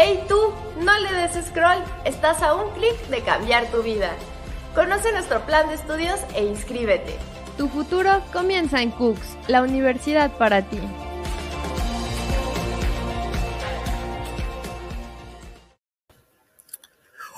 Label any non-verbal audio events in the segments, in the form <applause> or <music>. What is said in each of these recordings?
¡Hey tú! No le des scroll, estás a un clic de cambiar tu vida. Conoce nuestro plan de estudios e inscríbete. Tu futuro comienza en Cooks, la universidad para ti.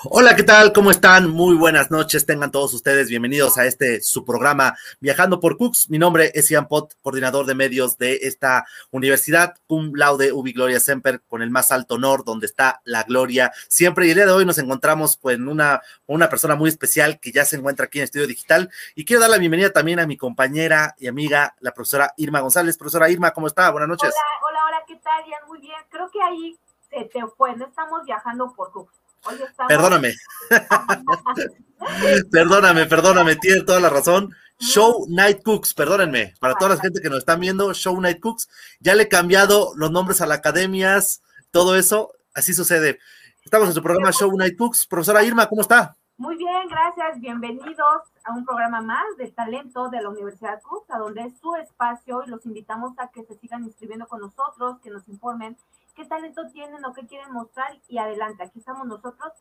Hola, ¿qué tal? ¿Cómo están? Muy buenas noches. Tengan todos ustedes bienvenidos a este su programa Viajando por Cooks. Mi nombre es Ian Pot, coordinador de medios de esta universidad, cum laude ubi gloria semper, con el más alto honor, donde está la gloria siempre. Y el día de hoy nos encontramos pues, en una, una persona muy especial que ya se encuentra aquí en Estudio Digital. Y quiero dar la bienvenida también a mi compañera y amiga, la profesora Irma González. Profesora Irma, ¿cómo está? Buenas noches. Hola, hola, hola, ¿qué tal, Ian? Muy bien. Creo que ahí se te fue, no estamos viajando por Cooks. <laughs> Perdóname. perdóname, perdóname, tiene toda la razón. Show Night Cooks, perdónenme, para toda la gente que nos están viendo, Show Night Cooks, ya le he cambiado los nombres a las academias, todo eso, así sucede. Estamos en su programa Show Night Cooks. Profesora Irma, ¿cómo está? Muy bien, gracias. Bienvenidos a un programa más de talento de la Universidad Cooks, a donde es su espacio y los invitamos a que se sigan inscribiendo con nosotros, que nos informen qué talento tienen o qué quieren mostrar y adelante, aquí estamos nosotros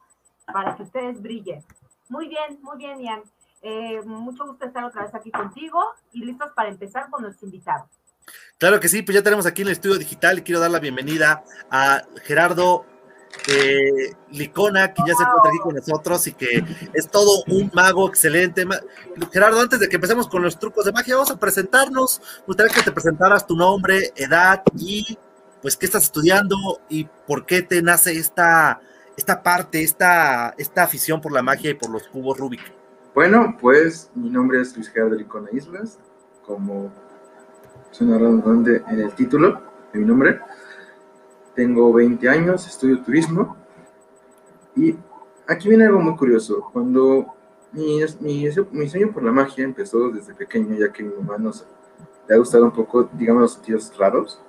para que ustedes brillen. Muy bien, muy bien, Ian. Eh, mucho gusto estar otra vez aquí contigo y listos para empezar con nuestro invitado. Claro que sí, pues ya tenemos aquí en el estudio digital y quiero dar la bienvenida a Gerardo eh, Licona, que ya se encuentra aquí con nosotros y que es todo un mago excelente. Gerardo, antes de que empecemos con los trucos de magia, vamos a presentarnos. Me gustaría que te presentaras tu nombre, edad y pues qué estás estudiando y por qué te nace esta, esta parte, esta, esta afición por la magia y por los cubos Rubik. Bueno, pues mi nombre es Luis Gerardo Licona Islas, como suena redundante en el título de mi nombre. Tengo 20 años, estudio turismo y aquí viene algo muy curioso. Cuando mi, mi, mi sueño por la magia empezó desde pequeño, ya que mi mamá nos le ha gustado un poco, digamos, los sentidos raros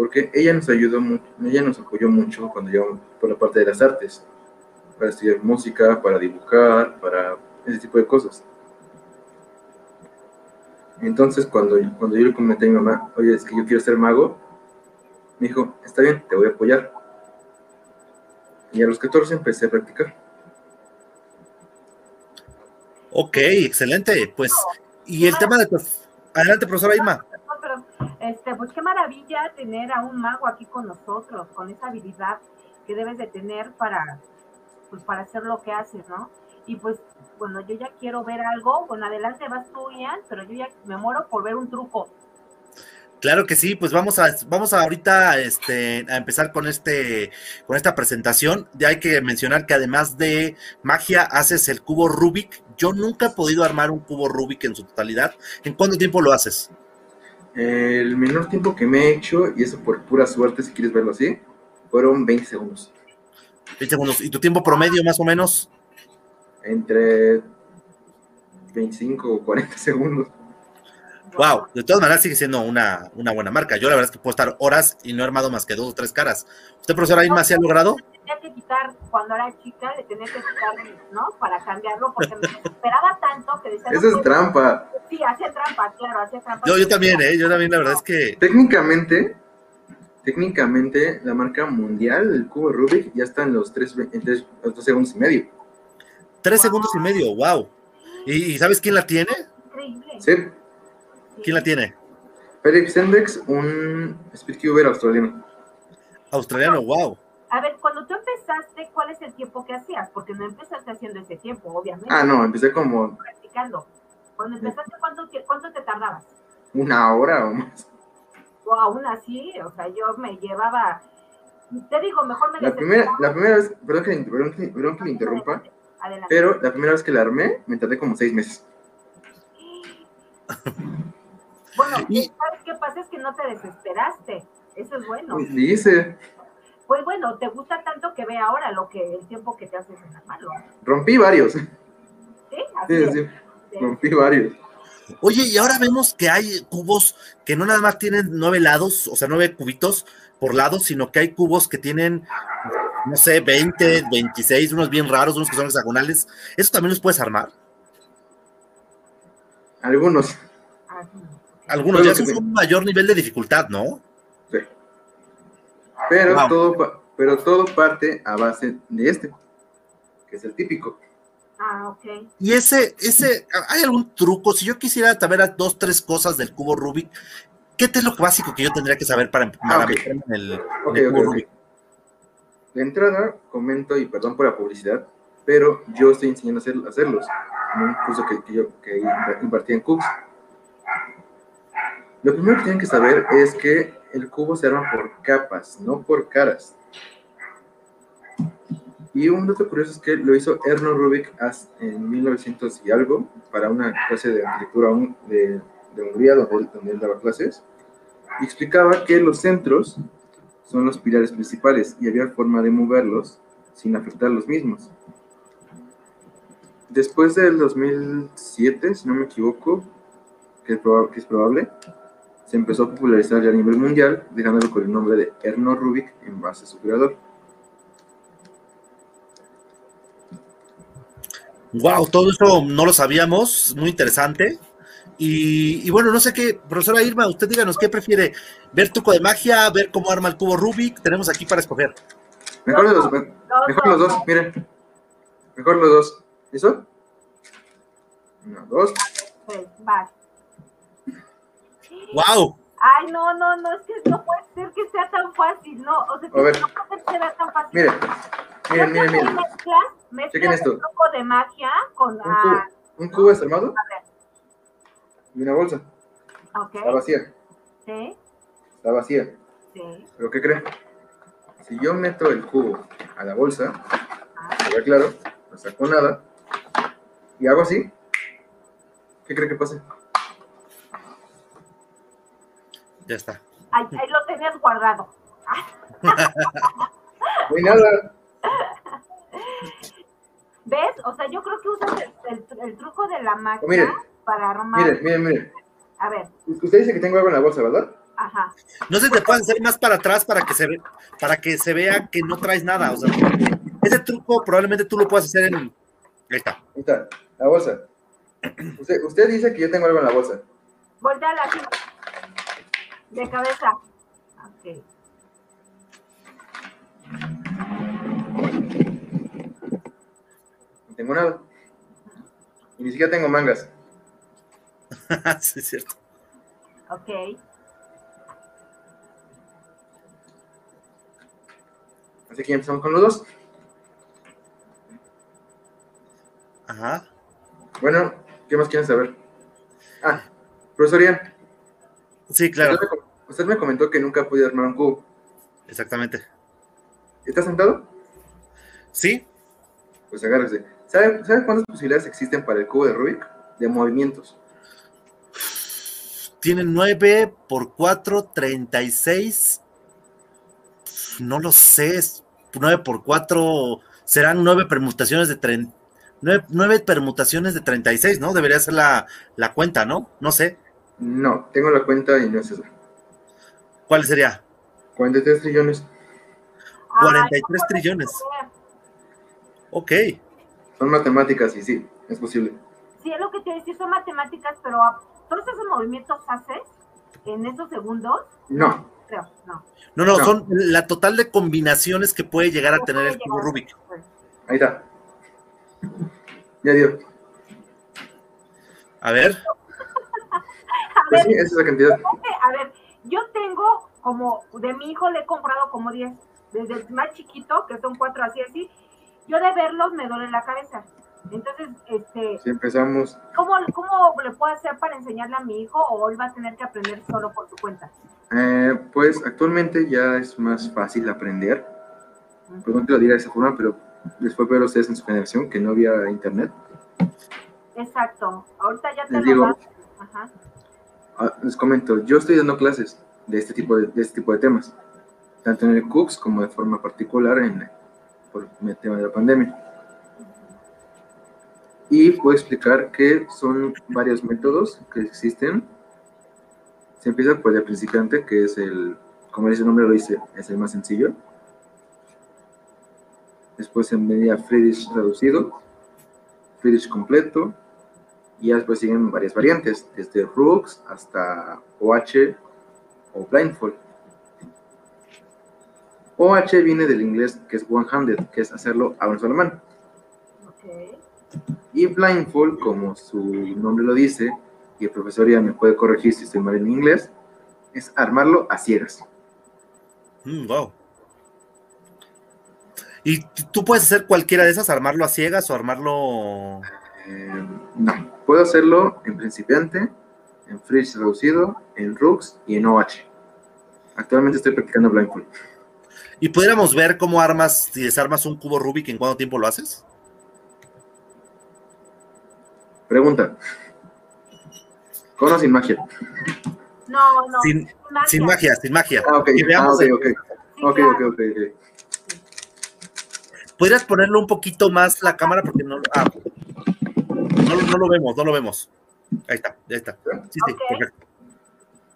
porque ella nos ayudó mucho, ella nos apoyó mucho cuando llegamos por la parte de las artes, para estudiar música, para dibujar, para ese tipo de cosas. Entonces, cuando, cuando yo le comenté a mi mamá, oye, es que yo quiero ser mago, me dijo, está bien, te voy a apoyar. Y a los 14 empecé a practicar. Ok, excelente. Pues, y el tema de... Adelante, profesora Irma. Este, pues qué maravilla tener a un mago aquí con nosotros, con esa habilidad que debes de tener para, pues para hacer lo que haces, ¿no? Y pues, bueno, yo ya quiero ver algo, bueno, adelante vas tú, Ian, pero yo ya me muero por ver un truco. Claro que sí, pues vamos a, vamos a ahorita este, a empezar con este, con esta presentación. Ya hay que mencionar que además de magia, haces el cubo Rubik. Yo nunca he podido armar un cubo Rubik en su totalidad. ¿En cuánto tiempo lo haces? El menor tiempo que me he hecho, y eso por pura suerte, si quieres verlo así, fueron 20 segundos. 20 segundos. ¿Y tu tiempo promedio más o menos? Entre 25 o 40 segundos. Wow, de todas maneras sigue siendo una, una buena marca. Yo la verdad es que puedo estar horas y no he armado más que dos o tres caras. ¿Usted, profesora Irma, se ha logrado? Tenía que quitar, cuando era chica, le tenía que quitar, ¿no? Para cambiarlo, porque me desesperaba tanto que decía... Eso es trampa. Sí, hacía trampa, claro, hacía trampa. Yo, yo también, ¿eh? Yo también, la verdad es que... Técnicamente, técnicamente, la marca mundial del cubo Rubik ya está en los tres, en tres, dos segundos y medio. Tres segundos y medio, wow. ¿Y, sabes quién la tiene? Increíble. Sí. ¿Quién la tiene? Philip Sendex, un speedcuber australiano. Australiano, wow. A ver, cuando tú empezaste, ¿cuál es el tiempo que hacías? Porque no empezaste haciendo ese tiempo, obviamente. Ah, no, empecé como... Practicando. Cuando empezaste, ¿cuánto, cuánto te tardabas? Una hora o más. O aún así, o sea, yo me llevaba... Te digo, mejor me la primera, la primera vez, perdón que, perdón, que, perdón que me interrumpa, Adelante. pero la primera vez que la armé, me tardé como seis meses. <laughs> Bueno, ¿sabes qué pasa? Es que no te desesperaste. Eso es bueno. Pues dice. Pues bueno, te gusta tanto que ve ahora lo que el tiempo que te haces en la mano. Rompí varios. Sí, así sí, sí. Rompí varios. Oye, y ahora vemos que hay cubos que no nada más tienen nueve lados, o sea, nueve cubitos por lado, sino que hay cubos que tienen, no sé, 20, 26, unos bien raros, unos que son hexagonales. ¿Eso también los puedes armar? Algunos. Algunos ya son un mayor nivel de dificultad, ¿no? Sí. Pero todo, pero todo parte a base de este, que es el típico. Ah, ok. Y ese, ese, ¿hay algún truco? Si yo quisiera saber dos, tres cosas del cubo Rubik, ¿qué es lo básico que yo tendría que saber para, para Ah, meterme en el, en cubo ok. Rubik? De entrada, comento y perdón por la publicidad, pero yo estoy enseñando a hacer- a hacerlos en un curso que, que yo que impartí en Cubs. Lo primero que tienen que saber es que el cubo se arma por capas, no por caras. Y un dato curioso es que lo hizo Erno Rubik en 1900 y algo para una clase de arquitectura de, de Hungría donde él, daba clases. Y explicaba que los centros son los pilares principales y había forma de moverlos sin afectar los mismos. Después del 2007, si no me equivoco, que es, proba- que es probable, se empezó a popularizar ya a nivel mundial, dejándolo con el nombre de Erno Rubik en base a su creador. Wow, todo eso no lo sabíamos, muy interesante. Y, y bueno, no sé qué, profesora Irma, usted díganos qué prefiere, ver truco de magia, ver cómo arma el cubo Rubik, tenemos aquí para escoger. Mejor los dos, me- Dos, mejor los dos, miren. Mejor los dos. ¿Listo? Uno, dos. Tres, vas. Wow, Ay, no, no, no, es que no puede ser que sea tan fácil, no, o sea, que no puede ser que sea tan fácil. Miren, miren, miren, miren. Mezclas, esto. un poco de magia con, Un cubo, un cubo desarmado a ver, y una bolsa. ok, Está vacía, sí, está vacía. sí, ¿Pero qué creen? Si yo meto el cubo a la bolsa, ah, ve claro, no saco nada, y hago así, ¿qué cree que pase? Ya está. ahí, ahí lo tenías guardado. <laughs> Nada. ¿Ves? O sea, yo creo que usas el, el- el truco de la miren. para armar. Miren, miren, miren. A ver, Usted dice que tengo algo en la bolsa, ¿verdad? ajá. No se te puede hacer más para atrás para que se ve, para que se vea que no traes nada. O sea, ese truco probablemente tú lo puedas hacer en. Ahí está. Ahí está, la bolsa. Usted, usted dice que yo tengo algo en la bolsa. Volteala así. De cabeza. Ok. No tengo nada. Y ni siquiera tengo mangas. <laughs> sí, es cierto. Ok. Así que ya empezamos con los dos. Ajá. Bueno, ¿qué más quieren saber? Ah, profesoría, Sí, claro, usted, me, com- usted me comentó que nunca podido armar un cubo. exactamente. ¿Está sentado? Sí, Pues agárrese. ¿Sabe, ¿Sabe cuántas posibilidades existen para el cubo de Rubik? De movimientos. tiene 9 por 4, 36. No lo sé, es 9 por 4 serán 9 permutaciones de 30. 9, permutaciones de 36, ¿no? Debería ser la, la cuenta, ¿no? No sé. No, tengo la cuenta y no es esa. ¿Cuál sería? 43 trillones. Ay, 43 no puede trillones. Ok. Son matemáticas y sí, es posible. Sí, es lo que te decía, son matemáticas, pero todos esos movimientos haces en esos segundos, No, creo, no. No, no, No. son la total de combinaciones que puede llegar a No tener el cubo. Rubik. ahí está. Ya dio. A ver, Pues ver, sí, esa es la cantidad. a ver, yo tengo como, de mi hijo le he comprado como 10, desde el más chiquito, que son cuatro así, así, yo de verlos me duele la cabeza. Entonces, este, Si empezamos, ¿cómo, ¿cómo le puedo hacer para enseñarle a mi hijo o él va a tener que aprender solo por su cuenta? eh, pues actualmente ya es más fácil aprender. Perdón que lo diga de esa forma, pero les fue peor a ustedes en su generación que no había internet. Exacto, ahorita ya te Les lo digo. Ajá. Ah, les comento, yo estoy dando clases de este tipo de, de este tipo de temas, tanto en el CUCS como de forma particular en, por el tema de la pandemia. Y puedo explicar que son varios métodos que existen. Se empieza por el principiante, que es el, como dice el nombre lo dice, es el más sencillo. Después se media Friedrich reducido, Friedrich completo, y ya después siguen varias variantes, desde Rooks hasta OH o Blindfold. OH viene del inglés que es one-handed, que es hacerlo a una sola mano. Ok. Y blindfold, como su nombre lo dice, y el profesor ya me puede corregir si estoy mal en inglés, es armarlo a ciegas. Mm, wow. ¿Y tú puedes hacer cualquiera de esas? ¿Armarlo a ciegas o armarlo...? Eh, no, puedo hacerlo en principiante, en Fridge reducido, en Rux y en OH. Actualmente estoy practicando blindfold. ¿Y pudiéramos ver cómo armas y desarmas un cubo Rubik en cuánto tiempo lo haces? Pregunta. ¿Con o sin magia? No, no. Sin, sin magia, sin magia. Ah, ok. Ah, veamos ok, el- ok. Sí, Ok, claro. ok, ok, ok. ¿Podrías ponerlo un poquito más la cámara? Porque no, ah, no, lo- no lo vemos, no lo vemos. Ahí está, ahí está. Sí, sí, perfecto.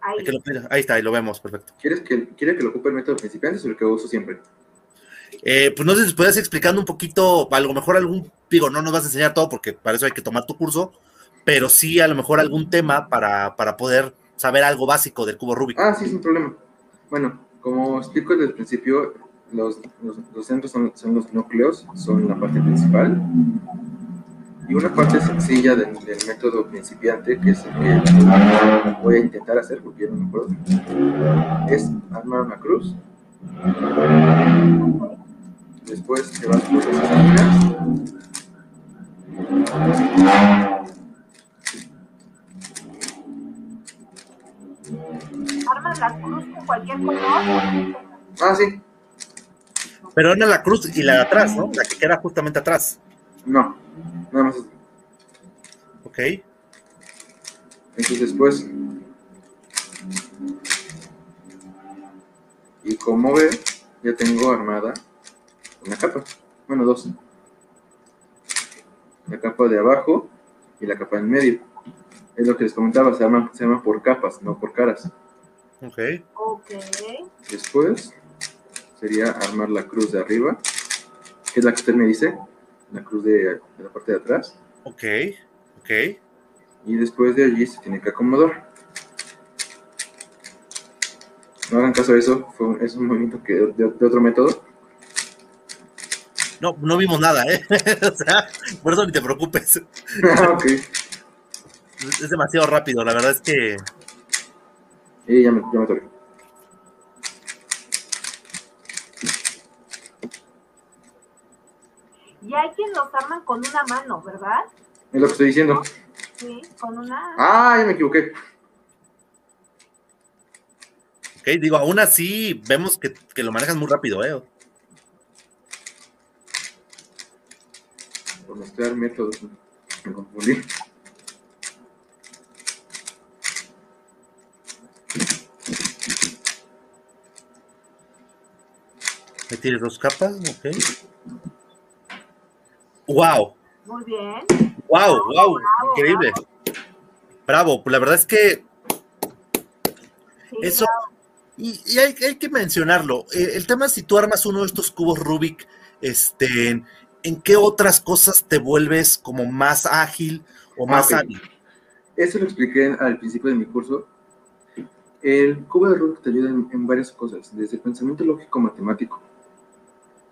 Ahí. Hay que lo- ahí está, ahí lo vemos, perfecto. ¿Quieres que, ¿Quiere que lo ocupe el método principiante o el que uso siempre? Eh, pues no sé si puedes explicando un poquito, a lo mejor algún, digo, no nos vas a enseñar todo porque para eso hay que tomar tu curso, pero sí a lo mejor algún tema para, para poder saber algo básico del cubo Rubik. Ah, sí, sin problema. Bueno, como explico desde el principio, los, los, los centros son, son los núcleos, son la parte principal. Y una parte sencilla del, del método principiante, que es el que voy a intentar hacer, porque yo no me acuerdo, es armar una cruz. Después te vas por las esquinas. Armas la cruz con cualquier color. Ah, sí. Pero era la cruz y la de atrás, ¿no? La que queda justamente atrás. No, nada más. Ok. Entonces después. Y como ve, ya tengo armada una capa. Bueno, dos. La capa de abajo y la capa en medio. Es lo que les comentaba, se arma, se arma por capas, no por caras. Ok. Ok. Después sería armar la cruz de arriba, que es la que usted me dice, la cruz de, de la parte de atrás. Ok. Ok. Y después de allí se tiene que acomodar. No hagan caso a eso, fue un- es un movimiento que de, de otro método. No, no vimos nada, ¿eh? <laughs> o sea, por eso ni te preocupes. <laughs> Ah, ok. Es demasiado rápido, la verdad es que. Y ya me, ya me. Y hay quien los arman con una mano, ¿verdad? Es lo que estoy diciendo. Sí, con una. Ah, ya me equivoqué. Ok, digo, aún así vemos que, que lo manejas muy rápido, ¿eh? Por mezclar métodos. Me confundí. Ahí tienes dos capas, ok. ¡Wow! Muy bien. ¡Wow! ¡Wow! Bravo, Increíble. Bravo, pues la verdad es que Sí, eso. Y, y hay, hay que mencionarlo. eh, el tema es si tú armas uno de estos cubos Rubik, este, ¿en, en qué otras cosas te vuelves como más ágil o más Ah, ok. hábil? Eso lo expliqué al principio de mi curso. El cubo de Rubik te ayuda en, en varias cosas, desde el pensamiento lógico matemático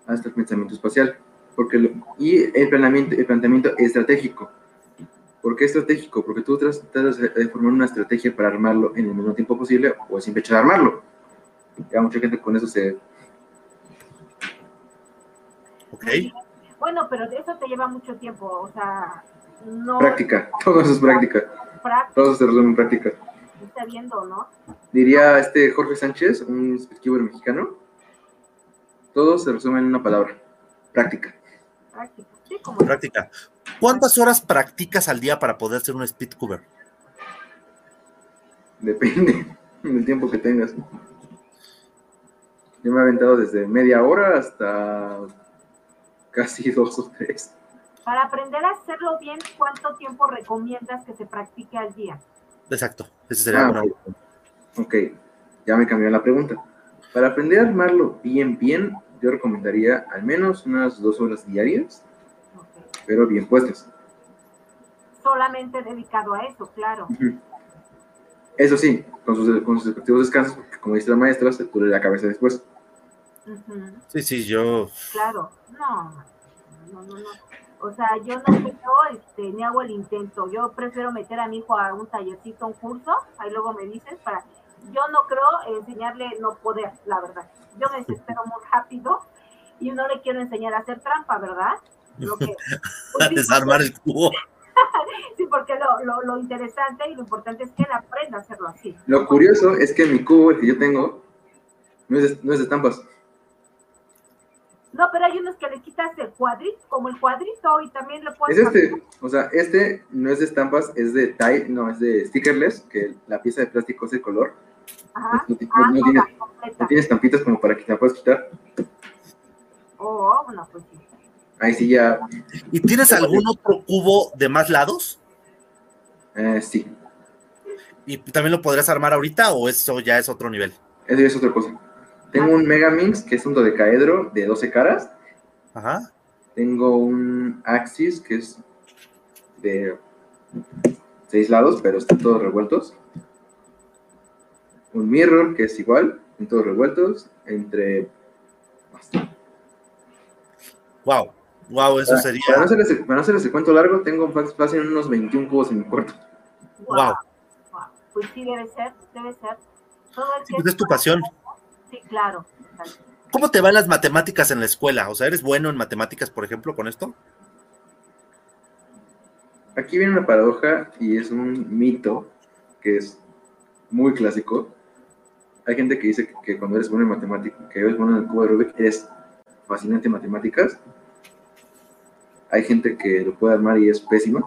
hasta el pensamiento espacial, porque lo- y el planteamiento, el planteamiento estratégico. ¿Por qué estratégico? Porque tú tras- tratas de formar una estrategia para armarlo en el menor tiempo posible o sin fecha de armarlo. Ya mucha gente con eso se... ¿Ok? Bueno, pero eso te lleva mucho tiempo, o sea, no Práctica, <laughs> todo eso es práctica, práctica todo eso se resume en práctica. está viendo, ¿no? Diría este Jorge Sánchez, un speedkeeper mexicano, todo se resume en una palabra, práctica. Práctica. Sí, como Práctica. ¿Cuántas horas practicas al día para poder ser un speedcuber? Depende <laughs> del tiempo que tengas. Yo me he aventado desde media hora hasta casi <laughs> dos o tres. para aprender a hacerlo bien, ¿cuánto tiempo recomiendas que se practique al día? Exacto. Ese sería Ah, una- Ok, ya me cambió la pregunta. Para aprender a armarlo bien, bien, yo recomendaría al menos unas dos horas diarias, pero bien puestas. Solamente dedicado a eso, claro. Eso sí, con sus, con sus respectivos descansos, porque como dice la maestra, se pule la cabeza después. Sí, sí, yo. Claro, no, no, no, no. O sea, yo no creo, este, ni hago el intento. Yo prefiero meter a mi hijo a un tallercito, un curso, ahí luego me dices, para... Yo no creo enseñarle no poder, la verdad. Yo me desespero muy rápido y no le quiero enseñar a hacer trampa, ¿verdad? Lo que, <laughs> A desarmar el cubo. <laughs> Sí, porque lo, lo, lo interesante y lo importante es que él aprenda a hacerlo así. Lo curioso es que mi cubo, el que yo tengo, no es de, no es de estampas. No, pero hay unos que le quitas el cuadrito, como el cuadrito, y también le puedes... Es este, o sea, este no es de estampas, es de tie, no, es de stickerless, que la pieza de plástico es de color. Ajá. No, ti- Ah, no no, tiene, la completa. no como para que te la puedas quitar. Oh, bueno, pues sí. Ahí sí ya, ¿Y tienes algún otro cubo de más lados? eh, sí, ¿Y también lo podrías armar ahorita o eso ya es otro nivel? eso ya es otra cosa. Tengo un Megaminx, que es un dodecaedro de 12 caras. Ajá. Tengo un Axis, que es de 6 lados, pero están todos revueltos. Un Mirror, que es igual, en todos revueltos, entre... Wow. Wow, eso Para, sería. para no hacerles, para no hacerles el cuento largo, tengo fácil en unos 21 cubos en mi cuarto. Wow. Pues sí, debe ser, debe ser. Todo el Sí, pues es tu pasión. Sí, claro. ¿Cómo te van las matemáticas en la escuela? O sea, ¿eres bueno en matemáticas, por ejemplo, con esto? Aquí viene una paradoja y es un mito que es muy clásico. Hay gente que dice que, que cuando eres bueno en matemáticas, que eres bueno en el cubo de Rubik, eres fascinante en matemáticas. Hay gente que lo puede armar y es pésima.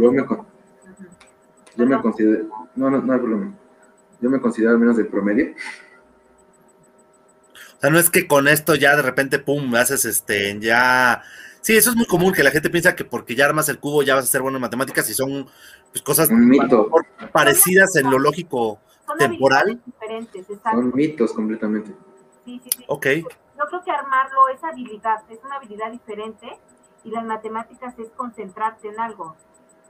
Yo me, con- yo me considero, no, no, no hay problema. Yo me considero al menos del promedio. O sea, no es que con esto ya de repente, pum, haces este, ya. Sí, eso es muy común, que la gente piensa que porque ya armas el cubo ya vas a ser bueno en matemáticas y son pues, cosas parecidas en lo lógico. Temporal. diferentes. Son mitos completamente. Sí, sí, sí. Ok. Yo creo que armarlo es habilidad, es una habilidad diferente y las matemáticas es concentrarte en algo.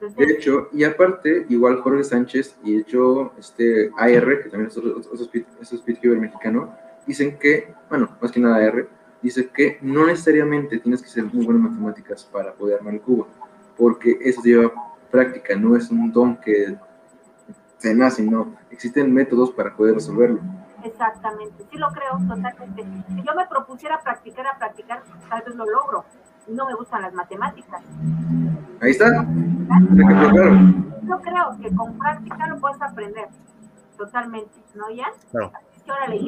De hecho, y aparte, igual Jorge Sánchez y hecho este AR, que también es otro, otro speed, es un speedkeeper mexicano, dicen que, bueno, más que nada AR, dice que no necesariamente tienes que ser muy bueno en matemáticas para poder armar el cubo, porque eso lleva práctica, no es un don que se nace, no. Existen métodos para poder resolverlo. Exactamente, sí lo creo totalmente. Si yo me propusiera practicar a practicar, tal vez lo logro. No me gustan las matemáticas. Ahí está. Yo creo que con práctica lo puedes aprender. Totalmente, ¿no, Ian? Claro. Órale.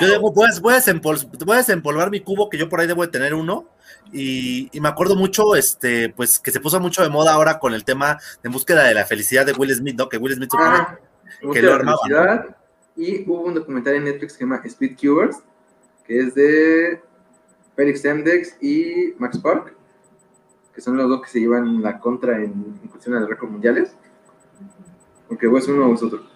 Yo digo, puedes, puedes, empol- puedes empolvar mi cubo, que yo por ahí debo de tener uno. Y, y me acuerdo mucho, este, pues, que se puso mucho de moda ahora con el tema de búsqueda de la felicidad de Will Smith, ¿no? Que Will Smith supone Ah, que lo armaba. Y hubo un documental en Netflix que se llama Speed Cubers, que es de Felix Semdex y Max Park, que son los dos que se llevan la contra en, en cuestión de récords mundiales. O es uno o es otro.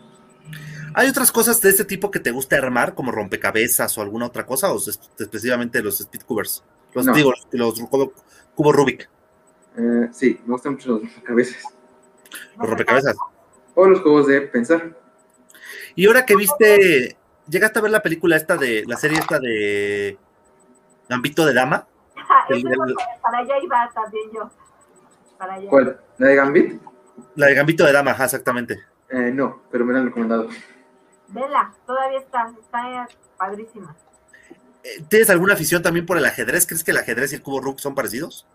¿Hay otras cosas de este tipo que te gusta armar, como rompecabezas o alguna otra cosa? ¿O es específicamente los speed cubers? Los, No. digo, los, los cubo- cubos Rubik, Eh, sí, me gustan mucho los rompecabezas. los rompecabezas. O los juegos de pensar. Y ahora que viste, ¿llegaste a ver la película esta de, la serie esta de Gambito de Dama? El- eso es lo el- que- para allá iba también yo. Para allá. ¿Cuál? ¿La de Gambit? La de Gambito de Dama, ajá, exactamente. Eh, no, pero me la han recomendado. Vela, todavía está, está padrísima. ¿Tienes alguna afición también por el ajedrez? ¿Crees que el ajedrez y el cubo Rubik son parecidos?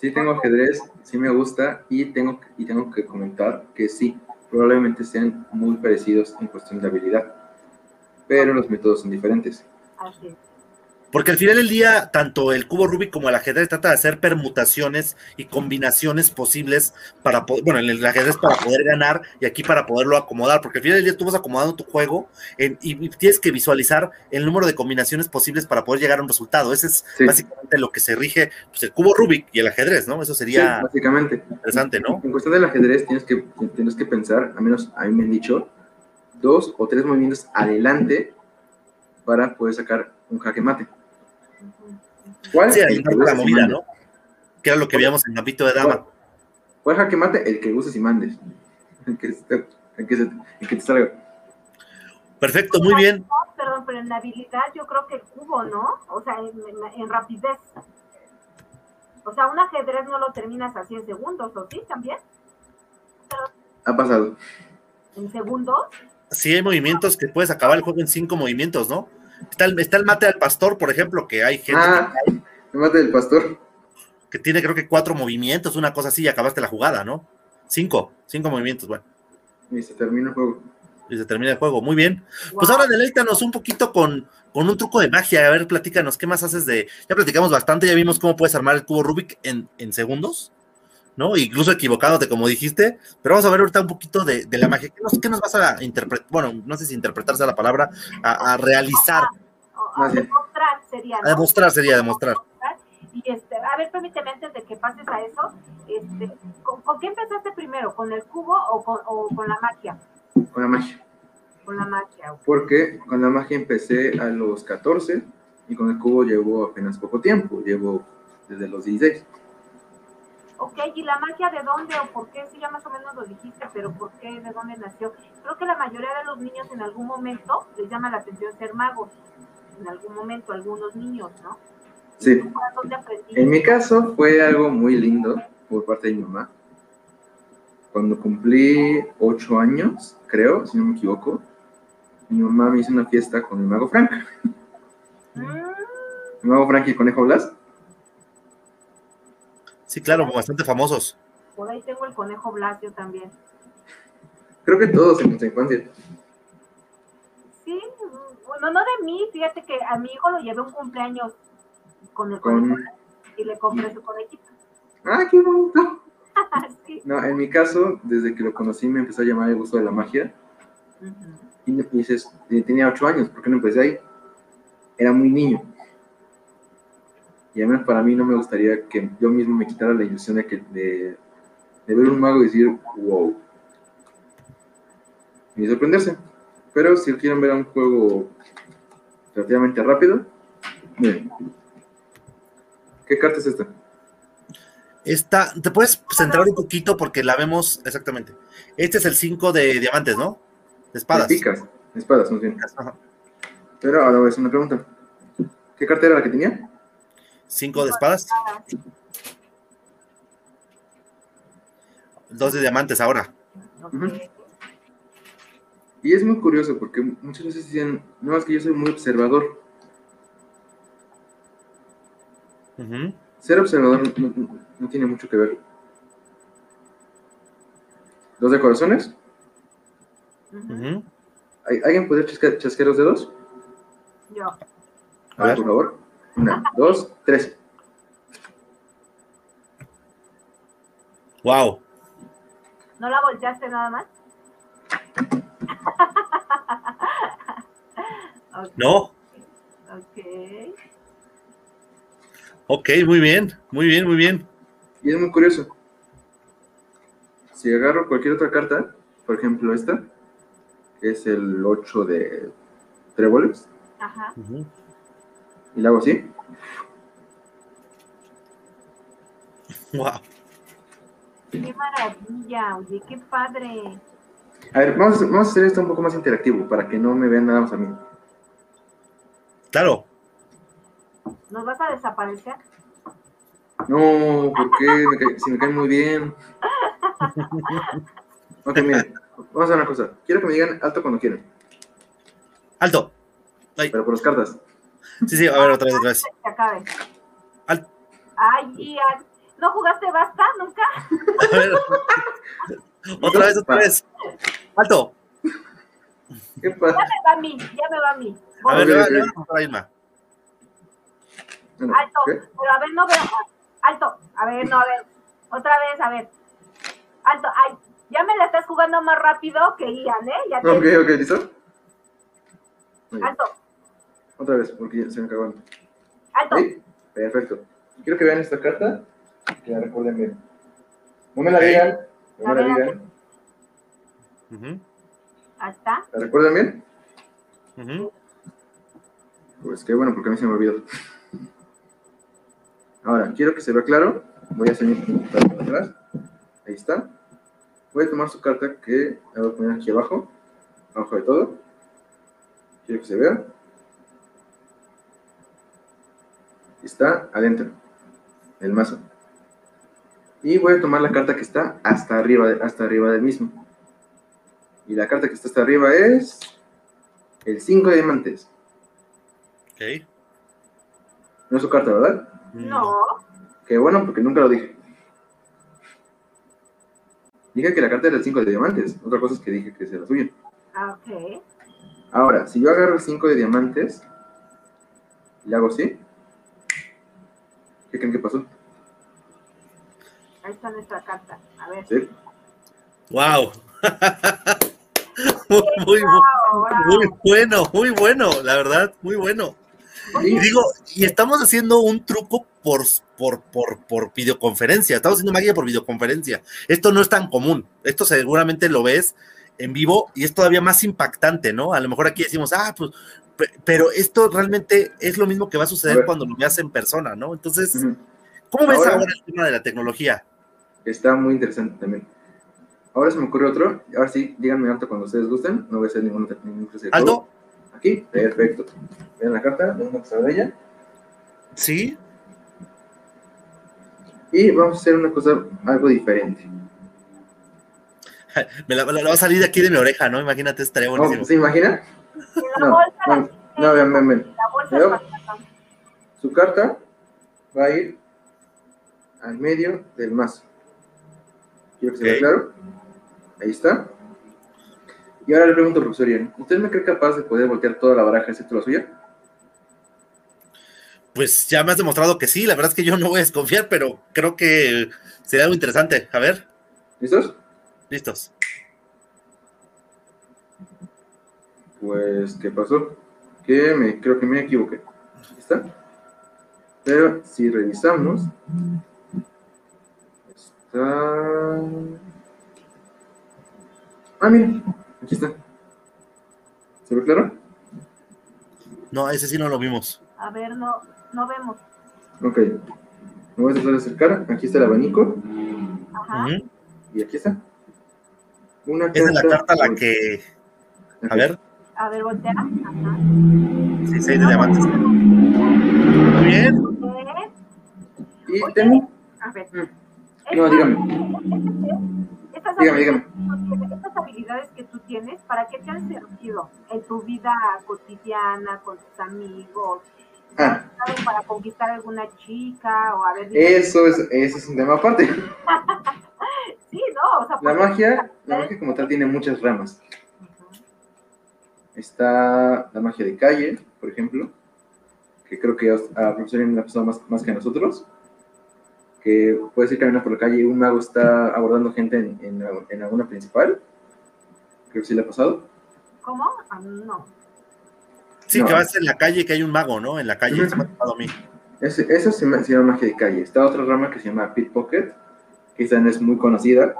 Sí tengo ajedrez, sí me gusta y tengo, y tengo que comentar que sí, probablemente sean muy parecidos en cuestión de habilidad, pero los métodos son diferentes. Así es. Porque al final del día, tanto el cubo Rubik como el ajedrez trata de hacer permutaciones y combinaciones posibles para poder, bueno, en el ajedrez para poder ganar y aquí para poderlo acomodar, porque al final del día tú vas acomodando tu juego en- y, tienes que visualizar el número de combinaciones posibles para poder llegar a un resultado. Ese es Sí. básicamente lo que se rige pues, el cubo Rubik y el ajedrez, ¿no? Eso Sí, sería básicamente. interesante, ¿no? En cuestión del ajedrez tienes que, tienes que pensar, al menos a mí me han dicho, dos o tres movimientos adelante para poder sacar un jaque mate. ¿Cuál? Sí, El que la movida. ¿no? Que era lo que veíamos en Gambito de Dama. ¿Cuál jaque mate? El que uses y mandes. El que, en que, se, en que te salga. Perfecto, muy bien. Perdón, pero en habilidad yo creo que el cubo, ¿no? O sea, en, en- en rapidez. O sea, un ajedrez no lo terminas así en segundos, ¿o sí? ¿También? Ha pasado. ¿En segundos? Sí, hay movimientos que puedes acabar el juego en cinco movimientos, ¿no? Está el, está el mate al pastor, por ejemplo, que hay gente Ah, mate del pastor. que tiene creo que cuatro movimientos, una cosa así, y acabaste la jugada, ¿no? Cinco, cinco movimientos, bueno, Y se termina el juego. y se termina el juego. Muy bien. Pues ahora deleítanos un poquito con, con un truco de magia. A ver, platícanos, ¿qué más haces de...? Ya platicamos bastante, ya vimos cómo puedes armar el cubo Rubik en, en segundos, ¿no? Incluso equivocándote, como dijiste. Pero vamos a ver ahorita un poquito de, de la magia. ¿Qué nos, qué nos vas a interpretar? Bueno, no sé si interpretar sea la palabra, a, a realizar. O- a demostrar sería, A ¿no? demostrar sería demostrar. Y este, a ver, permíteme antes de que pases a eso, este, ¿con, con qué empezaste primero? ¿Con el cubo o con, o con la magia? Con la magia. Con la magia, ok. Porque con la magia empecé a los 14 y con el cubo llevo apenas poco tiempo. Llevo desde los 16. Ok, ¿y la magia de dónde o por qué? Sí, ya más o menos lo dijiste, pero ¿por qué? ¿De dónde nació? Creo que la mayoría de los niños en algún momento les llama la atención ser magos. En algún momento, algunos niños, ¿no? Sí. En mi caso fue algo muy lindo por parte de mi mamá. Cuando cumplí 8 años, creo, si no me equivoco, mi mamá me hizo una fiesta con el mago Frank. Mm, El mago Frank y el conejo Blas. Sí, claro, bastante famosos. por ahí tengo el conejo Blas, yo también. Creo que todos en nuestra infancia. Sí, bueno, no de mí, fíjate que a mi hijo lo llevé un cumpleaños con el Con... y le compré su conejito. ¡Ah, qué bonito! <laughs> Sí. No, en mi caso, desde que lo conocí me empezó a llamar el gusto de la magia. Ujú. Y me dices, eh, tenía 8 años, ¿por qué no empecé ahí? Era muy niño. Y además para mí no me gustaría que yo mismo me quitara la ilusión de, que, de, de ver un mago y decir, wow. Y sorprenderse. Pero si quieren ver un juego relativamente rápido, miren. ¿Qué carta es esta? Esta, te puedes centrar un poquito porque la vemos exactamente. Este es el 5 de diamantes, ¿no? De espadas. De picas. Espadas, más bien. Ajá. Pero ahora voy a hacer una pregunta. ¿Qué carta era la que tenía? Cinco de espadas. Dos de diamantes ahora. Y es muy curioso porque muchas veces dicen, no, es que yo soy muy observador. Ujú. Ser observador no, no- no tiene mucho que ver. ¿Dos de corazones? ¿Hay- ¿Alguien puede chasca- chasquear los dedos? Yo. A ver. Por favor. Una, dos, tres. Wow. ¿No la volteaste nada más? No. <laughs> Ok. Ok, muy bien. Muy bien, muy bien. Y es muy curioso. Si agarro cualquier otra carta, por ejemplo esta, que es el 8 de tréboles, Ajá. Y la hago así, Wow. Qué maravilla, oye, qué padre. A ver, vamos a hacer esto un poco más interactivo para que no me vean nada más a mí. Claro. ¿Nos vas a desaparecer? No, ¿por qué? Me cae- si me caen muy bien. <laughs> Ok, miren, vamos a hacer una cosa. Quiero que me digan alto cuando quieran, Alto. Ay, pero por las cartas. sí, sí, a ver, otra vez, otra vez. Que se acabe. Al- Ay, Ian. ¿No jugaste basta nunca? A ver. <laughs> Otra vez, otra vez. Alto. ¿Qué pasa? Ya me va a mí, ya me va a mí. A ver, a contar a Irma. Bueno, Alto, ¿qué? pero a ver, no veo. Alto, a ver, no, a ver. Otra vez, a ver. Alto, ay, ya me la estás jugando más rápido que Ian, ¿eh? Ya te- Ok, ok, ¿listo? Alto, Otra vez, porque ya se me acabaron. alto. ¿Sí? Perfecto. Quiero que vean esta carta, que la recuerden bien. No me la digan, no me la digan. Ahí está. ¿La recuerdan bien? ujú. Pues qué bueno, porque a mí se me olvidó. Ahora, quiero que se vea claro. Voy a hacer mi computadora para atrás. Ahí está. Voy a tomar su carta que la voy a poner aquí abajo, abajo de todo. Quiero que se vea. Está adentro del mazo. Y voy a tomar la carta que está hasta arriba, de- hasta arriba del mismo. Y la carta que está hasta arriba es el 5 de diamantes. Ok. No es su carta, ¿verdad? No. Qué bueno, porque nunca lo dije. Dije que la carta era el 5 de diamantes. Otra cosa es que dije que es la suya. Ah, ok. Ahora, si yo agarro el 5 de diamantes y le hago así, ¿qué creen que pasó? Ahí está nuestra carta. A ver. ¿Sí? Wow. <laughs> muy, muy, Ahora, muy bueno, muy bueno, la verdad, muy bueno. Y digo, y estamos haciendo un truco por, por, por, por videoconferencia, estamos haciendo magia por videoconferencia. Esto no es tan común, esto seguramente lo ves en vivo y es todavía más impactante, ¿no? A lo mejor aquí decimos, ah, pues, pe- pero esto realmente es lo mismo que va a suceder cuando lo veas en persona, ¿no? Entonces. ¿cómo ves Ahora- ahora, el tema de la tecnología? Está muy interesante también. Ahora se me ocurre otro. Ahora sí, díganme alto cuando ustedes gusten. No voy a hacer ningún, ningún ¿Alto? Aquí, perfecto. Vean la carta, vean una cosa de ella. Sí, Y vamos a hacer una cosa algo diferente. <laughs> me la, la- la va a salir de aquí de mi oreja, ¿no? Imagínate, estaría buenísimo. ¿Se imagina? en No, no, no, es para- Su carta va a ir al medio del mazo. Quiero que se vea claro. Ahí está. Y ahora le pregunto, profesor Ian, ¿usted me cree capaz de poder voltear toda la baraja excepto la suya? Pues ya me has demostrado que sí, la verdad es que yo no voy a desconfiar, pero creo que sería algo interesante. A ver, ¿Listos? listos. Pues, ¿qué pasó? Que me, creo que me equivoqué. Ahí está. Pero si revisamos, está... Ah, miren, aquí está. ¿Se ve claro? No, ese sí no lo vimos. A ver, no, no vemos. Ok. Me voy a tratar de acercar. Aquí está el abanico. Ajá. Y aquí está. Una Esa es la carta la que. A ver, A ver, voltea. Ajá. sí, seis de diamantes. Muy bien. Y tengo. A ver. Mm. No, dígame. Estas Dígame, dígame. Estas habilidades que tú tienes, ¿para qué te han servido en tu vida cotidiana, con tus amigos? Ah. Para conquistar a alguna chica o a ver. dime. eso es, eso es un tema aparte. <laughs> Sí, no, o sea, La magia, la magia como tal tiene muchas ramas. Está la magia de calle, por ejemplo, que creo que a profesor le ha pasado más, más que a nosotros. Que puedes ir caminando por la calle y un mago está abordando gente en, en, en alguna principal. Creo que sí le ha pasado. ¿Cómo? Ah, no. Sí, No. que vas en la calle, que hay un mago, ¿no? En la calle, eso me ha tocado a mí. Ese- Eso se llama, se llama magia de calle. Está otra rama que se llama pickpocket, que esa no es muy conocida.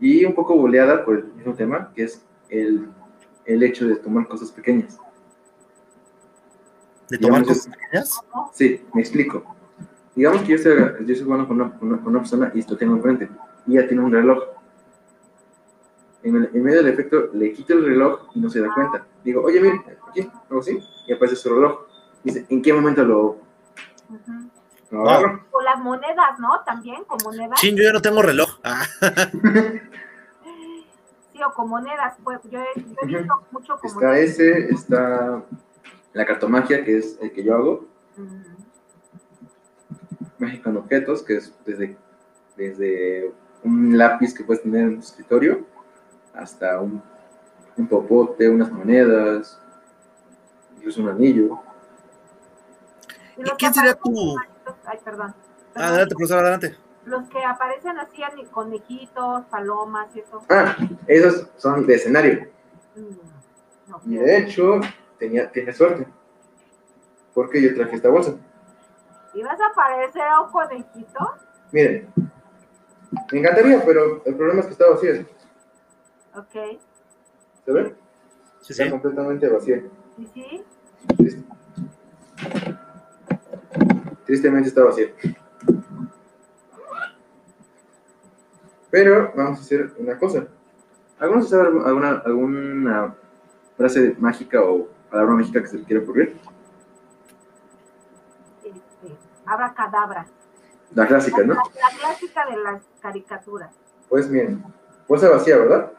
Y un poco boleada por el mismo tema, que es el, el hecho de tomar cosas pequeñas. De tomar Digamos, cosas pequeñas. Sí, me explico. Digamos que yo estoy, yo estoy jugando con una, con una- persona y esto tengo enfrente. Y ella tiene un reloj. En, el- en medio del efecto, le quito el reloj y no se da cuenta. Digo, oye, mire, aquí, algo así, y aparece su reloj. Dice, ¿en qué momento lo, Wow. agarro? O las monedas, ¿no? También con monedas. Chin, yo ya no tengo reloj. Ah, <laughs> Sí, o con monedas. Pues yo he, yo he visto mucho como. Está ese, está la cartomagia, que es el que yo hago. Mm, Magia con objetos, que es desde, desde un lápiz que puedes tener en tu escritorio hasta un, un popote, unas monedas, incluso un anillo. y ¿Y quién sería tu...? Ay, perdón. Ah, Perdón. adelante, profesor, adelante. Los que aparecen así, conejitos, palomas y eso. Ah, esos son de escenario. Mm, no Y de hecho, tenía, tiene suerte. Porque yo traje esta bolsa. ¿Y vas a parecer a un conejito? Miren, me encantaría, pero el problema es que está vacía. Ok. ¿Se ve? Sí, Está sí. completamente vacía. ¿Y sí? Triste. Tristemente está vacía. Pero vamos a hacer una cosa. ¿Alguno sabe alguna, alguna frase mágica o palabra mágica que se le quiera ocurrir? Este, abracadabra. La clásica, ¿no? La, la clásica de las caricaturas. Pues miren, bolsa vacía, ¿verdad?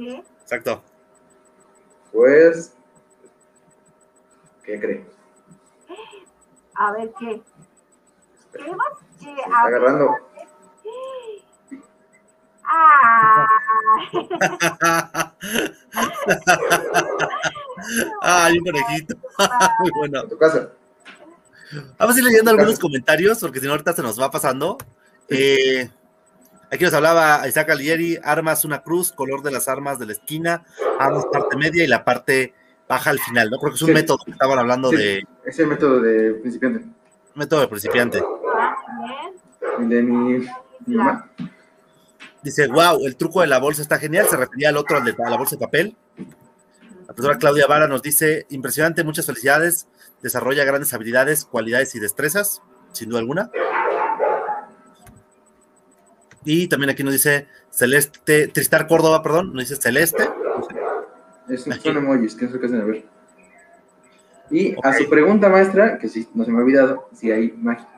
¿Sí? Exacto. Pues, ¿qué creen? A ver qué. ¿Qué vas? ¿Qué? Se está A ver, agarrando. Ah, <laughs> Ay, un conejito. <laughs> Muy bueno. En tu casa. Vamos a ir leyendo algunos comentarios, porque si no, ahorita se nos va pasando. Eh, aquí nos hablaba Isaac Alieri, armas una cruz, color de las armas de la esquina, armas parte media y la parte baja al final, ¿no? Creo que es un Sí. método que estaban hablando Sí. de Es el método de principiante. método de principiante. bien. El de mi, mi mamá. Dice, wow, el truco de la bolsa está genial. Se refería al otro, al de a la bolsa de papel. La profesora Claudia Vara nos dice, impresionante, muchas felicidades. Desarrolla grandes habilidades, cualidades y destrezas, sin duda alguna. Y también aquí nos dice Celeste, Tristar Córdoba, perdón, nos dice Celeste. Es son emojis, que no sé qué hacen a ver. Y a su pregunta maestra, que si no se me ha olvidado, si hay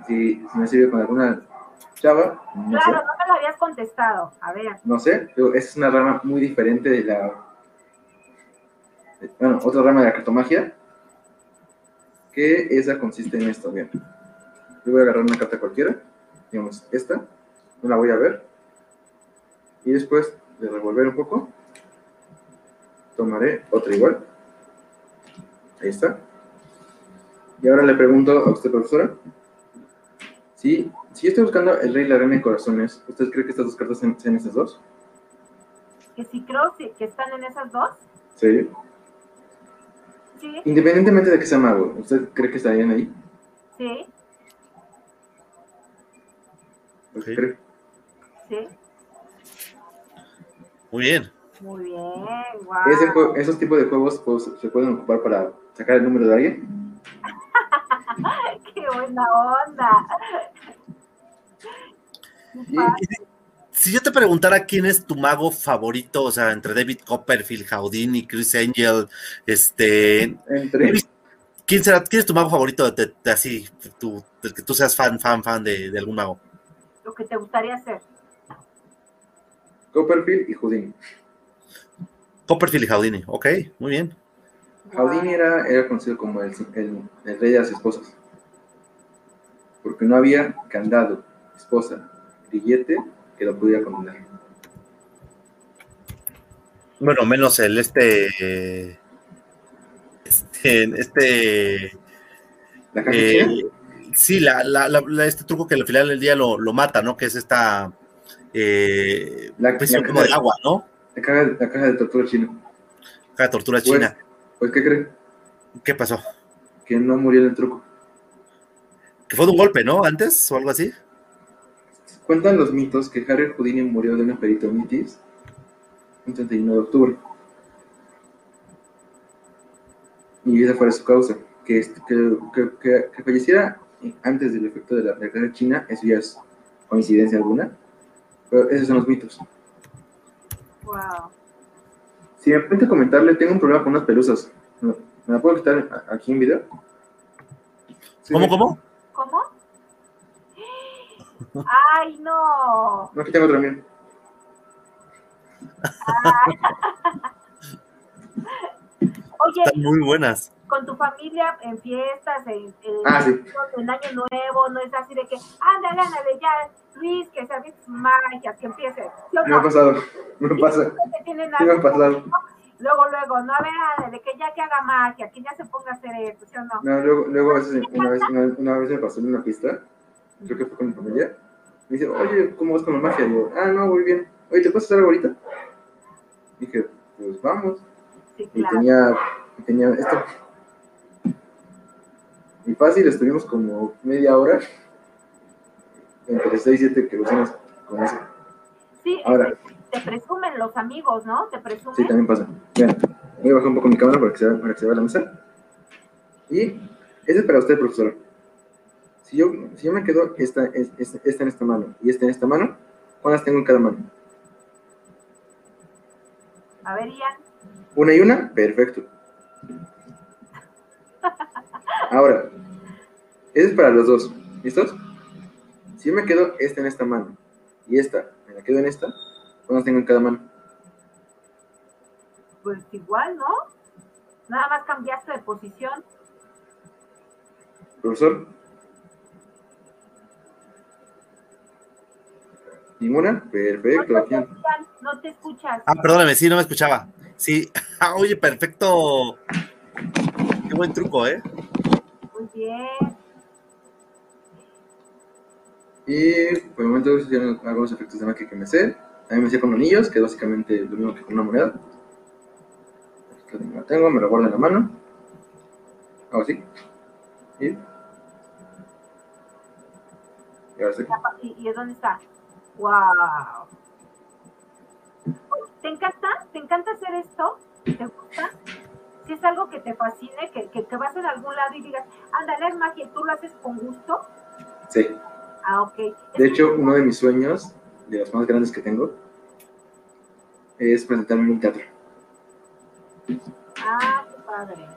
si, si me sirve con alguna chava, no Claro, sé, no me lo habías contestado. A ver. no sé, pero esa es una rama muy diferente de la, de- bueno, otra rama de la cartomagia, que esa consiste en esto, bien. Yo voy a agarrar una carta cualquiera, digamos esta, no la voy a ver, y después de revolver un poco, tomaré otra igual. Ahí está. Y ahora le pregunto a usted, profesora, si, si yo estoy buscando el rey, la reina de corazones, ¿usted cree que estas dos cartas sean, sean esas dos? Que si creo que están en esas dos. ¿Sí? Sí, Independientemente de que sea mago, ¿usted cree que estarían ahí? sí, ¿Usted Sí. cree? Muy bien. Muy bien, wow. Ese jue- esos tipos de juegos pues, se pueden ocupar para sacar el número de alguien. <laughs> Qué buena onda. Y, Si yo te preguntara quién es tu mago favorito, o sea, entre David Copperfield, Houdini, Chris Angel, este, entre, ¿quién será, quién es tu mago favorito de, de- de así, tú, del que tú seas fan, fan, fan de, de algún mago? Lo que te gustaría hacer. Copperfield y Houdini. Copperfield y Houdini, ok, muy bien. Houdini era, era conocido como el, el- el rey de las esposas. Porque no había candado, esposa, grillete que lo pudiera condenar. Bueno, menos el este, este, este, La eh, sí, la- la- este truco que al final del día lo, lo mata, ¿no? Que es esta, eh, La- prisión la como caja- de agua, ¿no? la caja, la caja de tortura china. La tortura Pues, china. pues, ¿qué cree? ¿Qué pasó? Que no murió en el truco. Que fue de un golpe, ¿no? Antes o algo así. Cuentan los mitos que Harry Houdini murió de una peritonitis un 31 de octubre. Y esa fue su causa. Que, este- que, que, que- que falleciera antes del efecto de la, de la guerra china, eso ya es coincidencia alguna. Pero esos son los mitos. Wow. Si me permite comentarle, tengo un problema con unas pelusas. ¿Me la puedo quitar a- aquí en video? Sí, ¿Cómo, cómo? ¿Cómo? Ay, no. No, aquí tengo otra mía. Oye, <laughs> Están muy buenas. Con tu familia en fiestas, en, en- Ah, sí. en Año Nuevo, no es así de que, ándale, ándale, ya, Luis, que se sus magias, que empiece. ¿Sí o Me ha no? pasado. Me pasa. Sí me ha pasado. Luego, luego, no, a ver, ándale, que ya que haga magia, que ya se ponga a hacer esto, ¿sí o no? No, luego, luego a veces, una vez, una, una vez me pasó en una fiesta, creo que fue con mi familia, me dice, oye, ¿cómo vas con la magia? Y yo, ah, no, muy bien. Oye, ¿te puedes hacer algo ahorita? Dije, pues vamos. Sí, Y tenía, y tenía esto. Y fácil, estuvimos como media hora, entre 6 y 7 que lo hacemos con eso. Sí, Ahora. te presumen los amigos, ¿no? Te presumen. Sí, también pasa. Vean, voy a bajar un poco mi cámara para que se vea, para que se vea la mesa. Y ese es para usted, profesor. Si yo, si yo me quedo esta, es- es- esta en esta mano y esta en esta mano, ¿cuántas tengo en cada mano? A ver, Ian. Una y una, perfecto. Ahora, ese es para los dos. ¿Listos? Si yo me quedo esta en esta mano y esta me la quedo en esta, ¿cuántas tengo en cada mano? Pues igual, ¿no? Nada más cambiaste de posición. Profesor. ¿Ninguna? Perfecto. No, te escuchan, no te escuchas. Ah, perdóname, sí, no me escuchaba. Sí, <laughs> Ah, oye, perfecto. Qué buen truco, ¿eh? Y por el momento hago los efectos de magia que me sé. También me sé con anillos, que es básicamente lo mismo que con una moneda. La tengo, me lo guardo en la mano. Hago así. Y. Y ahora sí. ¿Y, y dónde está? ¡Wow! ¿Te encanta? ¿Te encanta hacer esto? ¿Te gusta? Si es algo que te fascine, que, que, que vas en algún lado y digas, ándale, es magia, y tú lo haces con gusto. Sí. Ah, ok. De hecho, uno de mis sueños, de los más grandes que tengo, es presentarme en un teatro. Ah, qué padre.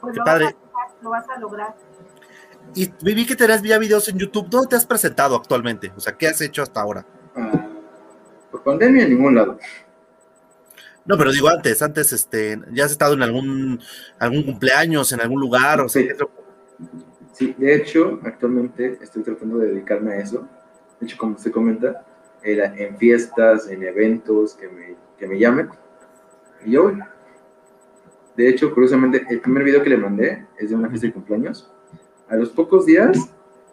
Pues Qué lo, padre. Vas a lograr, lo vas a lograr. Y vi que tenías ya videos en YouTube. ¿Dónde te has presentado actualmente? O sea, ¿qué has hecho hasta ahora? Ah, por pandemia en ningún lado. No, pero digo antes, antes, este, ya has estado en algún, algún cumpleaños, en algún lugar, o sea, Sí. ¿qué es lo- Sí, de hecho, actualmente estoy tratando de dedicarme a eso. De hecho, como usted comenta, era en fiestas, en eventos que me, que me llamen. Y yo. De hecho, curiosamente, el primer video que le mandé es de una fiesta de cumpleaños. A los pocos días,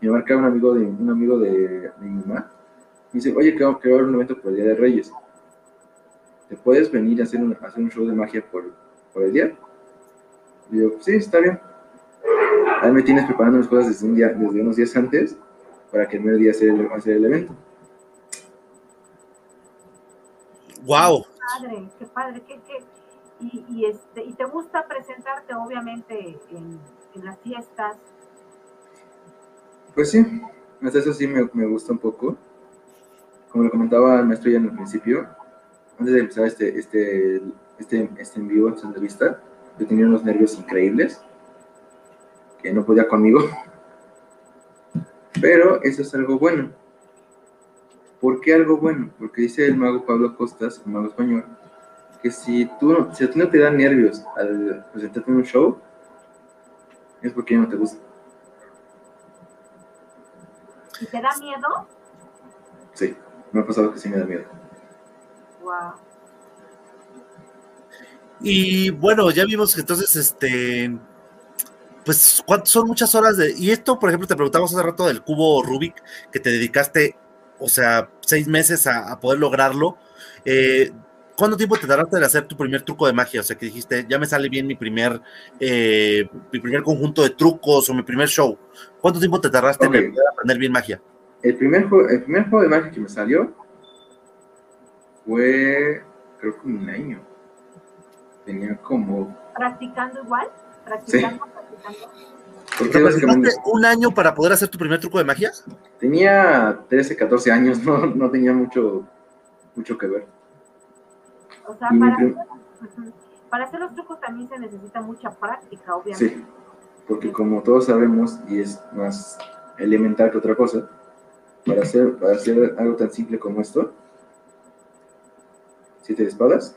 me marca un amigo de, un amigo de, de mi mamá. Me dice, oye, va que va a haber un evento por el Día de Reyes. ¿Te puedes venir a hacer un, a hacer un show de magia por, por el día? Y yo, sí, está bien. Ahí me tienes preparando las cosas desde, un día, desde unos días antes para que el primer día hacer el, hacer el evento. ¡Wow! Padre, qué padre, qué, qué. Y, y, este, y te gusta presentarte, obviamente, en, en las fiestas. Pues sí, hasta eso sí me, me gusta un poco. Como le comentaba el maestro ya en el principio, antes de empezar este, este, este, este en vivo, esta entrevista, yo tenía unos nervios increíbles que no podía conmigo. Pero eso es algo bueno. ¿Por qué algo bueno? Porque dice el mago Pablo Costas, el mago español, que si, tú, si a ti no te dan nervios al presentarte en un show, es porque no te gusta. ¿Y te da miedo? Sí, me ha pasado que sí me da miedo. Wow. Y bueno, ya vimos que entonces, este, pues, ¿cuántos son muchas horas de... Y esto, por ejemplo, te preguntamos hace rato del cubo Rubik, que te dedicaste, o sea, seis meses a, a poder lograrlo. Eh, ¿Cuánto tiempo te tardaste en hacer tu primer truco de magia? O sea, que dijiste, ya me sale bien mi primer, eh, mi primer conjunto de trucos o mi primer show. ¿Cuánto tiempo te tardaste en aprender bien magia? El primer, juego, el primer juego de magia que me salió fue, creo que un año. Tenía como... ¿Practicando igual? ¿Practicando, practicando? Porque ¿Te básicamente un año para poder hacer tu primer truco de magia? tenía 13, 14 años, <laughs> no, no tenía mucho, mucho que ver. O sea, para, prim- Ujú. para hacer los trucos también se necesita mucha práctica, obviamente. Sí, porque como todos sabemos, y es más elemental que otra cosa, para hacer, para hacer algo tan simple como esto, siete de espadas,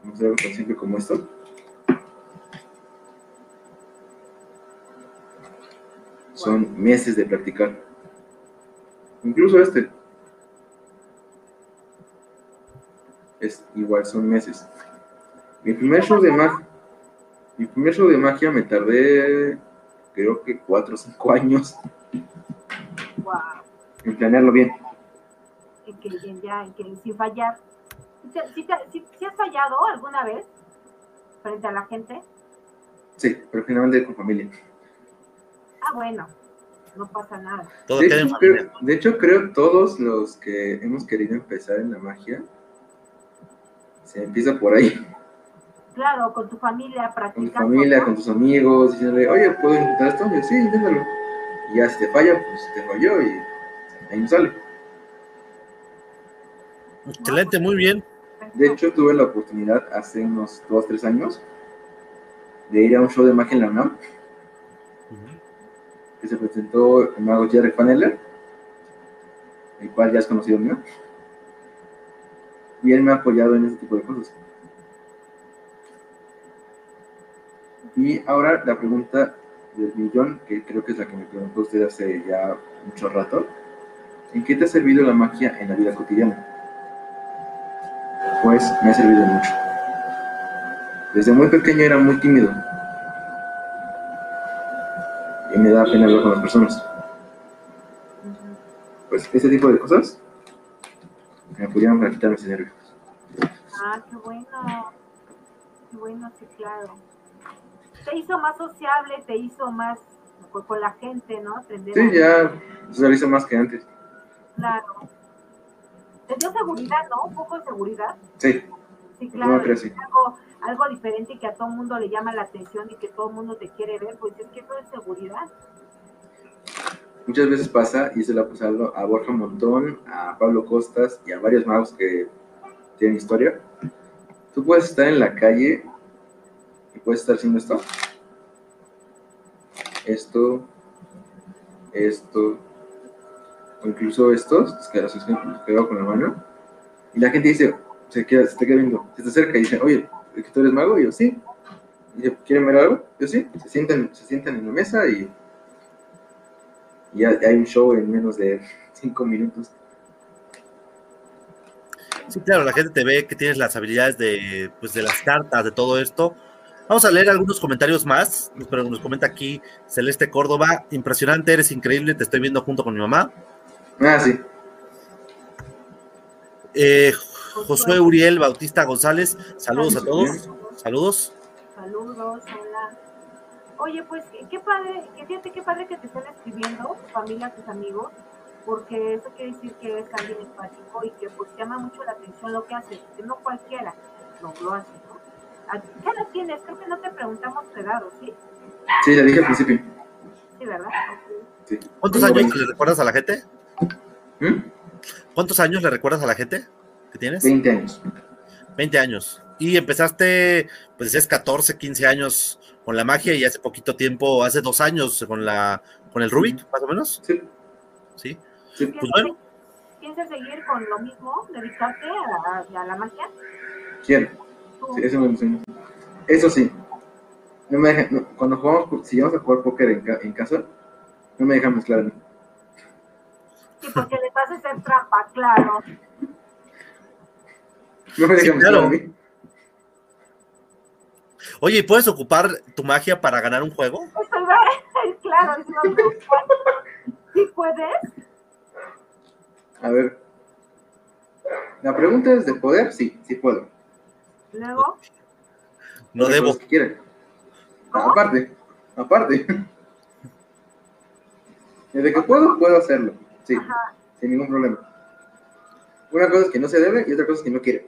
vamos a hacer algo tan simple como esto, son meses de practicar. Incluso este. Es igual, son meses. Mi primer show de magia. Mi primer show de magia me tardé, creo que 4 o 5 años Wow. en planearlo bien. En que, en ya, en que sin fallar. ¿Sí, te- sí has fallado alguna vez frente a la gente? Sí, pero finalmente con familia. Ah, bueno, no pasa nada. Todo De hecho, creo, de hecho, creo todos los que hemos querido empezar en la magia, se empieza por ahí. Claro, con tu familia, con tu practicando. familia, ¿no? con tus amigos, diciéndole, oye, ¿puedo intentar esto? Yo, sí, inténtalo. Y ya si te falla, pues te falló y ahí no sale. Excelente, muy bien. De hecho, tuve la oportunidad hace unos 2, 3 años de ir a un show de magia en la UNAM que se presentó el mago Jerry Paneller, el cual ya es conocido mío. Y él me ha apoyado en ese tipo de cosas. Y ahora la pregunta del millón, que creo que es la que me preguntó usted hace ya mucho rato. ¿En qué te ha servido la magia en la vida cotidiana? Me ha servido mucho. Desde muy pequeño era muy tímido. Y me da pena hablar con las personas. Pues ese tipo de cosas me apoyaron para quitarme ese nervio. Ah, qué bueno. Qué bueno, sí, claro. Te hizo más sociable, te hizo más con, la gente, ¿no? Aprender Sí, a- ya socializo más que antes. Claro. Te dio seguridad, ¿no? Un poco de seguridad. Sí, Sí, claro. sí. Algo, algo diferente que a todo el mundo le llama la atención y que todo el mundo te quiere ver, pues es que eso es seguridad. Muchas veces pasa, y se lo ha pasado a Borja Montón, a Pablo Costas y a varios magos que tienen historia. Tú puedes estar en la calle y puedes estar haciendo esto. Esto, esto, incluso estos, es que los con la mano. Y la gente dice, se, queda, se te queda viendo, se te acerca y dice, oye, ¿es que tú eres mago? Y yo, sí. Y ¿quieren ver algo? Yo, sí. Se sientan, se sientan en la mesa y y hay un show en menos de cinco minutos. Sí, claro, la gente te ve que tienes las habilidades de, pues, de las cartas, de todo esto. Vamos a leer algunos comentarios más, pero nos comenta aquí Celeste Córdoba, impresionante, eres increíble, te estoy viendo junto con mi mamá. Ah, sí. Eh, Josué Uriel Bautista González, saludos a todos, saludos. Saludos, hola. Oye, pues qué- qué padre, que fíjate qué padre que te estén escribiendo, tu familia, tus amigos, porque eso quiere decir que es alguien empático y que pues llama mucho la atención lo que haces, que no cualquiera lo, lo hace, ¿no? ¿A- ¿Qué edad tienes? Creo que no te preguntamos tu edad, ¿o sí? Sí, le dije al principio. Sí, ¿verdad? Ok. Sí. ¿Cuántos años 20. le recuerdas a la gente? ¿Mm? ¿Cuántos años le recuerdas a la gente que tienes? 20 años. 20 años. Y empezaste, pues decías 14, 15 años con la magia y hace poquito tiempo, hace dos años con la con el Rubik, más o menos. Sí. Sí. sí. Pues bueno. ¿Piensas seguir con lo mismo, dedicarte a, a la magia? Quiero. Sí, eso me emociona. Eso sí. No me dejan, no, cuando jugamos, si vamos a jugar póker en, ca- en casa, no me dejan mezclar porque les vas a hacer trampa, claro. No me Sí, claro. Oye, ¿y puedes ocupar tu magia para ganar un juego? A- <laughs> claro, a preguntar. ¿Sí puedes? A ver. La pregunta es de poder, sí, sí puedo. Luego, No Otra debo. que. Aparte, aparte. <laughs> Desde que puedo, puedo hacerlo. Sí, Ajá. sin ningún problema. Una cosa es que no se debe y otra cosa es que no quiere.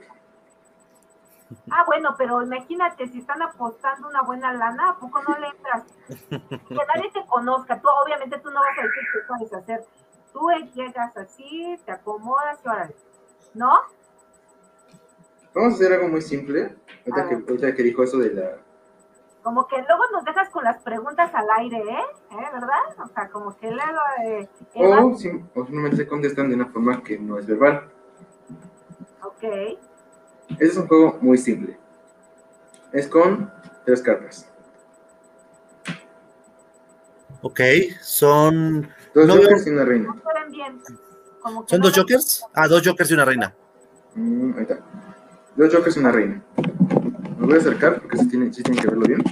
Ah, bueno, pero imagínate, si están apostando una buena lana, ¿a poco no le entras? <laughs> Que nadie te conozca. Tú, obviamente, tú no vas a decir qué puedes hacer. Tú llegas así, te acomodas y órale. ¿No? Vamos a hacer algo muy simple. Ahorita, que, ahorita que dijo eso de la... Como que luego nos dejas con las preguntas al aire, ¿eh? ¿Eh? ¿Verdad? O sea, como que luego... Eh, Eva, O, sim- o simplemente se contestan de una forma que no es verbal. ok. Ese es un juego muy simple. Es con tres cartas. Ok, son. Dos No jokers y una reina. No pueden bien. Como que ¿Son no dos jokers? Ah, dos jokers y una reina. Mm, ahí está. Dos jokers y una reina. Me voy a acercar porque sí tienen, sí tienen que verlo bien.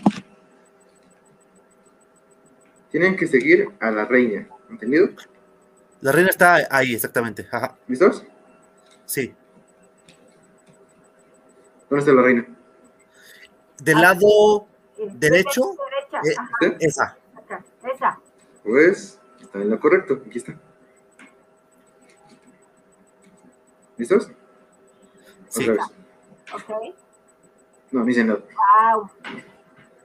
Tienen que seguir a la reina. ¿Entendido? La reina está ahí, exactamente. Ajá. ¿Listos? Sí. ¿Dónde está la reina? Del Ah. lado derecho, Derecha, eh, esa. acá. Esa. Pues está en lo correcto. Aquí está. ¿Listos? Sí. Otra vez. Ok. No, no dice nada. Wow. No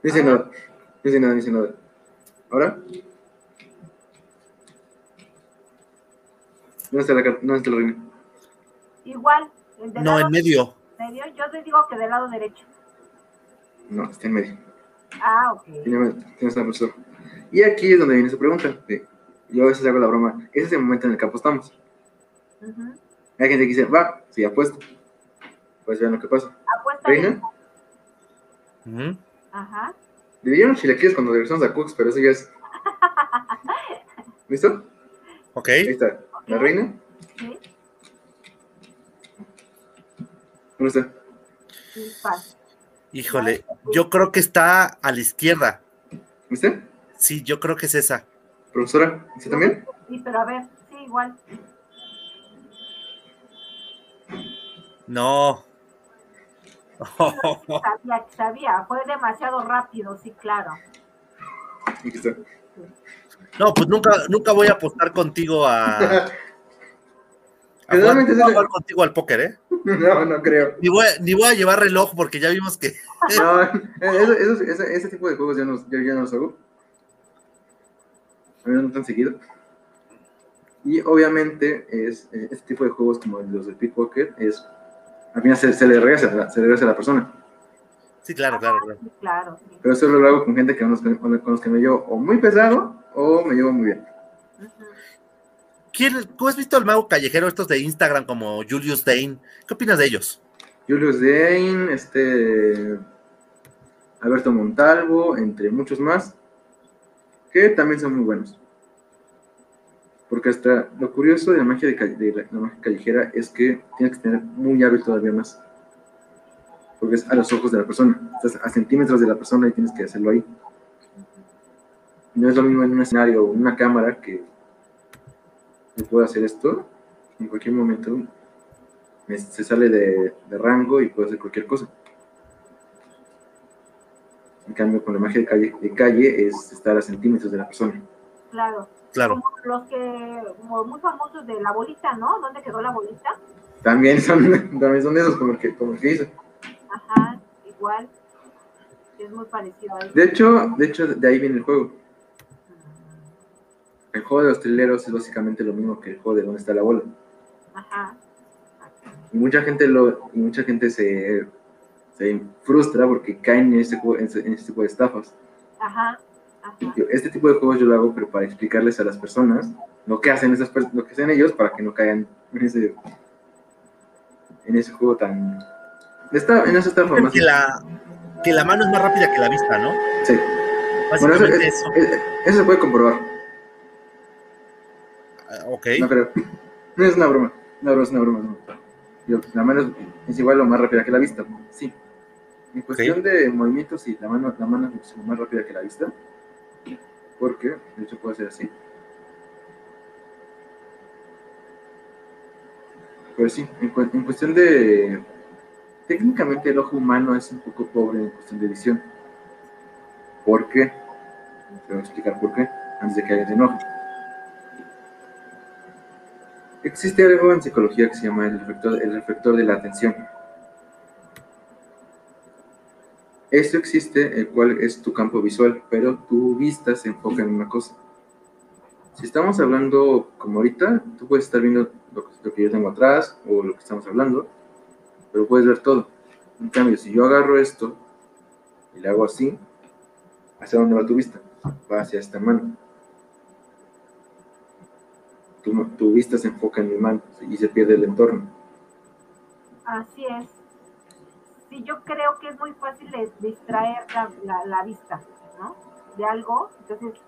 dice nada. No dice nada, no dice nada. ¿Ahora? ¿Dónde está la, car- dónde está la reina? Igual, No, lado en medio. medio, yo te digo que del lado derecho. No, está en medio. Ah, ok. Y aquí es donde viene su pregunta. de- yo a veces hago la broma. Ese es el momento en el que apostamos. Hay gente que dice, va, sí, apuesto. Pues vean lo que pasa. Apuesta Reina, Ujú. Ajá. le dieron chilaquiles cuando regresamos a Cooks, pero eso ya es. <laughs> ¿Listo? Ok. Ahí está. La reina. Sí. ¿Dónde está? Híjole, yo creo que está a la izquierda. ¿Viste? Sí, yo creo que es esa. Profesora, ¿usted también? Sí, pero a ver, sí, igual. No. <laughs> Sabía, sabía. Fue demasiado rápido, sí, claro. No, pues nunca, nunca voy a apostar contigo a. a jugar, voy a jugar contigo al póker, ¿eh? <laughs> No, no creo. Ni voy, a- ni voy a llevar reloj porque ya vimos que. <laughs> No, eso- eso- ese, ese tipo de juegos yo no, yo, yo no los hago. A mí no tan seguido. Y obviamente es eh, este tipo de juegos como los de pickpocket es al final se, se le regresa, se le regresa a la persona. Sí, claro, claro, claro. Sí, claro. sí. Pero eso lo hago con gente que con los que me llevo o muy pesado o me llevo muy bien. ¿Quién, ¿Tú has visto el mago callejero estos de Instagram como Julius Dane? ¿Qué opinas de ellos? Julius Dane, este Alberto Montalvo, entre muchos más, que también son muy buenos. Porque hasta lo curioso de la magia, de, la, magia callejera es que tienes que tener muy hábil todavía más. Porque es a los ojos de la persona. Estás a centímetros de la persona y tienes que hacerlo ahí. No es lo mismo en un escenario o una cámara que yo puedo hacer esto en cualquier momento me- se sale de, rango y puede hacer cualquier cosa. En cambio, con la magia de calle, de calle es estar a centímetros de la persona. Claro. Claro. Como los que, como muy famosos de la bolita, ¿no? ¿Dónde quedó la bolita? También son, <laughs> también son esos como el que, como el que hizo. Ajá, igual. Es muy parecido a eso. De hecho, de hecho, de ahí viene el juego. El juego de los trileros es básicamente lo mismo que el juego de dónde está la bola. Ajá. Y mucha gente lo, y mucha gente se, se frustra porque caen en este, juego- en este, en este tipo de estafas. Ajá. Este tipo de juegos yo lo hago, pero para explicarles a las personas lo que hacen esas lo que hacen ellos para que no caigan en ese, en ese juego tan esta, en esa estafa más. Que la, que la mano es más rápida que la vista, ¿no? Sí. Bueno, eso, Básicamente es- eso. es- eso se puede comprobar. Ah, Ok. No creo. No es una broma. Broma es una broma. no. Yo, la mano es, es igual o más rápida que la vista. Sí. En cuestión de movimientos, sí, la mano, la mano es más rápida que la vista. Porque, de hecho, puede ser así. Pero sí, en, en cuestión de. Técnicamente, el ojo humano es un poco pobre en cuestión de visión. ¿Por qué? Te voy a explicar por qué, antes de que alguien se. Existe algo en psicología que se llama el reflector, el reflector de la atención. Esto existe, el cual es tu campo visual, pero tu vista se enfoca en una cosa. Si estamos hablando como ahorita, tú puedes estar viendo lo, que- yo tengo atrás o lo que estamos hablando, pero puedes ver todo. En cambio, si yo agarro esto y le hago así, ¿hacia dónde va tu vista? Va hacia esta mano tu vista se enfoca en mi mano y se pierde el entorno. Así es. Sí, yo creo que es muy fácil distraer la, vista, ¿no? De algo. Entonces,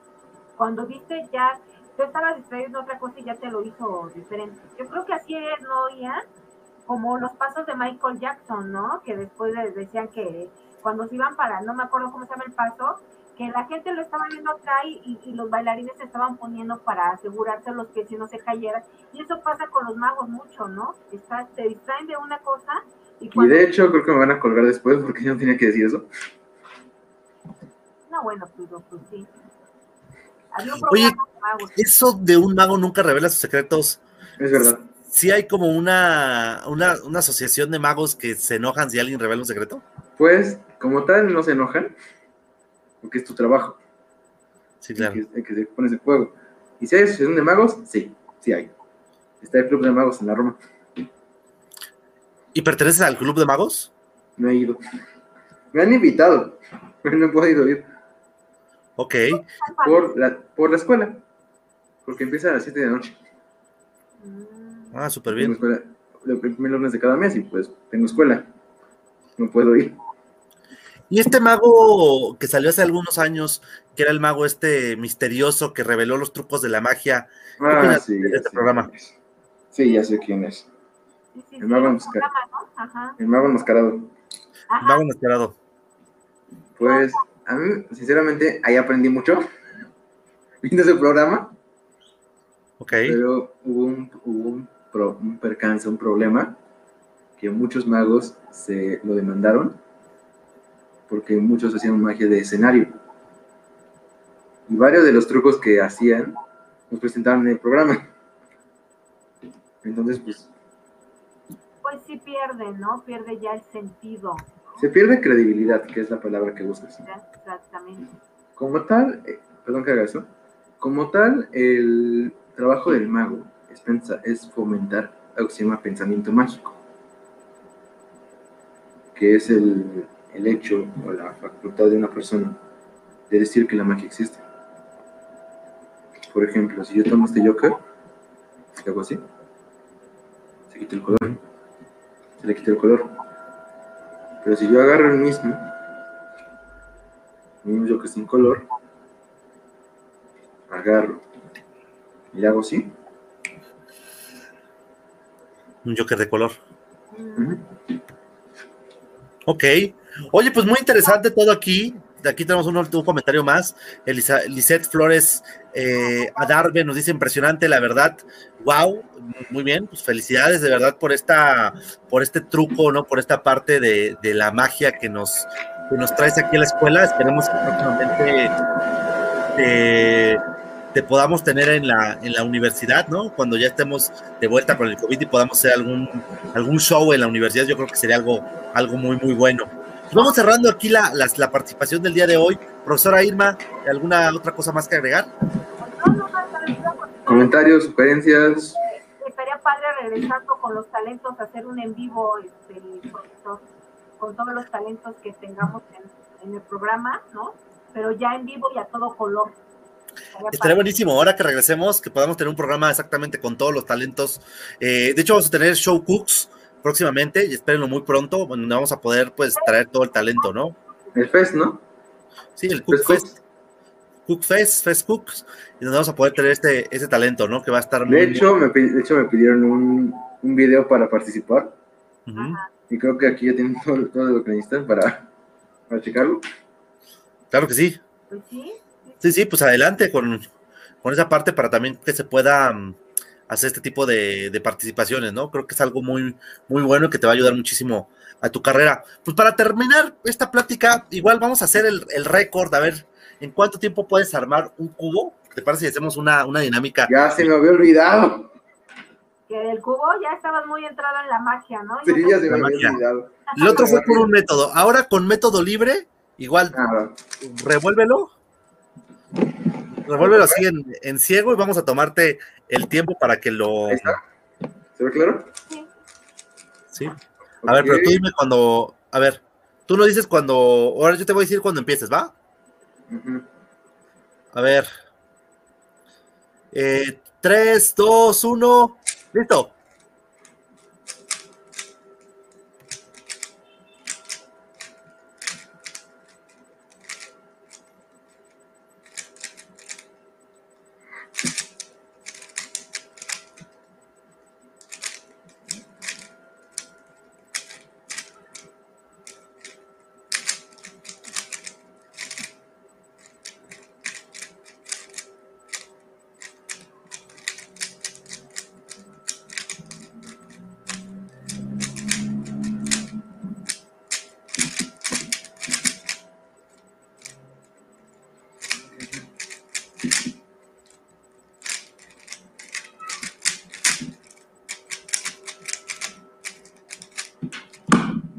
cuando viste ya, tú estabas distraído en otra cosa y ya te lo hizo diferente. Yo creo que así es, ¿no? Como los pasos de Michael Jackson, ¿no? Que después les decían que cuando se iban para, no me acuerdo cómo se llama el paso, que la gente lo estaba viendo acá y, y- los bailarines se estaban poniendo para asegurarse los que si no se cayeran. Y eso pasa con los magos mucho, ¿no? Está, te distraen de una cosa y de hecho, creo que me van a colgar después porque yo no tenía que decir eso. No, bueno, pues, pues sí. Había un Oye. Eso de un mago nunca revela sus secretos. Es verdad. Sí hay como una, una, una asociación de magos que se enojan si alguien revela un secreto. Pues, como tal, no se enojan porque es tu trabajo. Sí, el claro. que, el que se pones en juego. ¿Y si hay asociación de magos? Sí, sí hay. Está el club de magos en la Roma. ¿Y perteneces al club de magos? No he ido. Me han invitado, pero no he podido ir. Ok. Por la, por la escuela. Porque empieza a las 7 de la noche. Ah, súper Tengo bien. escuela el primer lunes de cada mes y pues tengo escuela. No puedo ir. Y este mago que salió hace algunos años, que era el mago este misterioso que reveló los trucos de la magia. Ah, sí. este programa? Sí, ya sé quién es. Sí, El mago un enmasca- programa, ¿no? Ajá, El mago enmascarado. ajá. Mago inesperado. Pues a mí, sinceramente, ahí aprendí mucho viendo ese programa, Ok. pero hubo un, hubo un, pro- un percance, un problema, que muchos magos se lo demandaron porque muchos hacían magia de escenario. Y varios de los trucos que hacían nos presentaron en el programa. Entonces, pues, Pues sí pierde, ¿no? Pierde ya el sentido. se pierde credibilidad, que es la palabra que buscas. Exactamente. Como tal, eh, perdón que haga eso, como tal, el trabajo del mago es, fomentar algo que se llama pensamiento mágico, que es el, el hecho o la facultad de una persona de decir que la magia existe. Por ejemplo, si yo tomo este Joker, y hago así, se quita el color, se le quita el color. Pero si yo agarro el mismo, el mismo Joker sin color, agarro y le hago así, Un Joker de color. Ok. Oye, pues muy interesante todo aquí. Aquí tenemos un, un comentario más. Elisa, Lisette Flores eh, Adarve nos dice impresionante, la verdad. Wow, muy bien, pues felicidades de verdad por esta, por este truco, ¿no? Por esta parte de, de la magia que nos, que nos traes aquí a la escuela. Esperemos que próximamente te, te podamos tener en la, en la universidad, ¿no? Cuando ya estemos de vuelta con el COVID y podamos hacer algún, algún show en la universidad, yo creo que sería algo, algo muy, muy bueno. Vamos cerrando aquí la, las- la participación del día de hoy. Profesora Irma, ¿alguna otra cosa más que agregar? Comentarios, sugerencias, Estaría padre regresando con los talentos, hacer un en vivo, este, profesor, con todos los talentos que tengamos en, en el programa, ¿no? Pero ya en vivo y a todo color. Estaría buenísimo ahora que regresemos, que podamos tener un programa exactamente con todos los talentos. Eh, de hecho, vamos a tener show cooks próximamente y espérenlo muy pronto, donde vamos a poder pues traer todo el talento, ¿no? el fest, ¿no? Sí, el Cook Fest Fest, Cook Fest, Fest Cooks, y donde vamos a poder tener este, ese talento, ¿no? Que va a estar muy De hecho, me, de hecho, me pidieron un, un video para participar y creo que aquí ya tienen todo, todo lo que necesitan para, para checarlo. Claro que sí. Sí, Sí, sí, pues adelante con, con esa parte para también que se pueda mm, hacer este tipo de, de participaciones, ¿no? Creo que es algo muy, muy bueno y que te va a ayudar muchísimo a tu carrera. Pues para terminar esta plática, igual vamos a hacer el, el récord, a ver en cuánto tiempo puedes armar un cubo. ¿Te parece si hacemos una, una dinámica? Ya se me había olvidado. que del cubo ya estabas muy entrado en la magia, ¿no? Sí, ya se me había magia. olvidado. El otro fue por un método. Ahora con método libre, igual Ah, revuélvelo. Revuélvelo así en, en ciego y vamos a tomarte el tiempo para que lo. Ahí está. ¿Se ve claro? Sí. A ver, pero tú dime cuando. A ver, tú no dices cuando. Ahora yo te voy a decir cuando empieces, ¿va? Ujú. A ver. Eh, 3, 2, 1. Listo.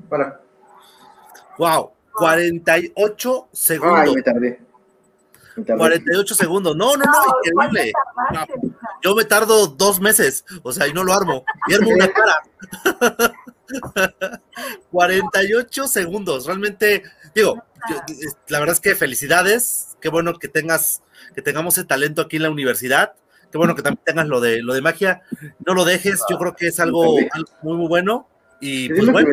Para. Wow. 48 Ay, segundos. me tardé. 48 segundos. No, no, no, increíble. yo me tardo dos meses, o sea, y no lo armo. Y armo una cara. <laughs> 48 segundos, realmente, digo, la verdad es que felicidades, qué bueno que tengas, que tengamos ese talento aquí en la universidad, qué bueno que también tengas lo de lo de magia, no lo dejes, yo creo que es algo, muy, muy bueno. Y pues bueno.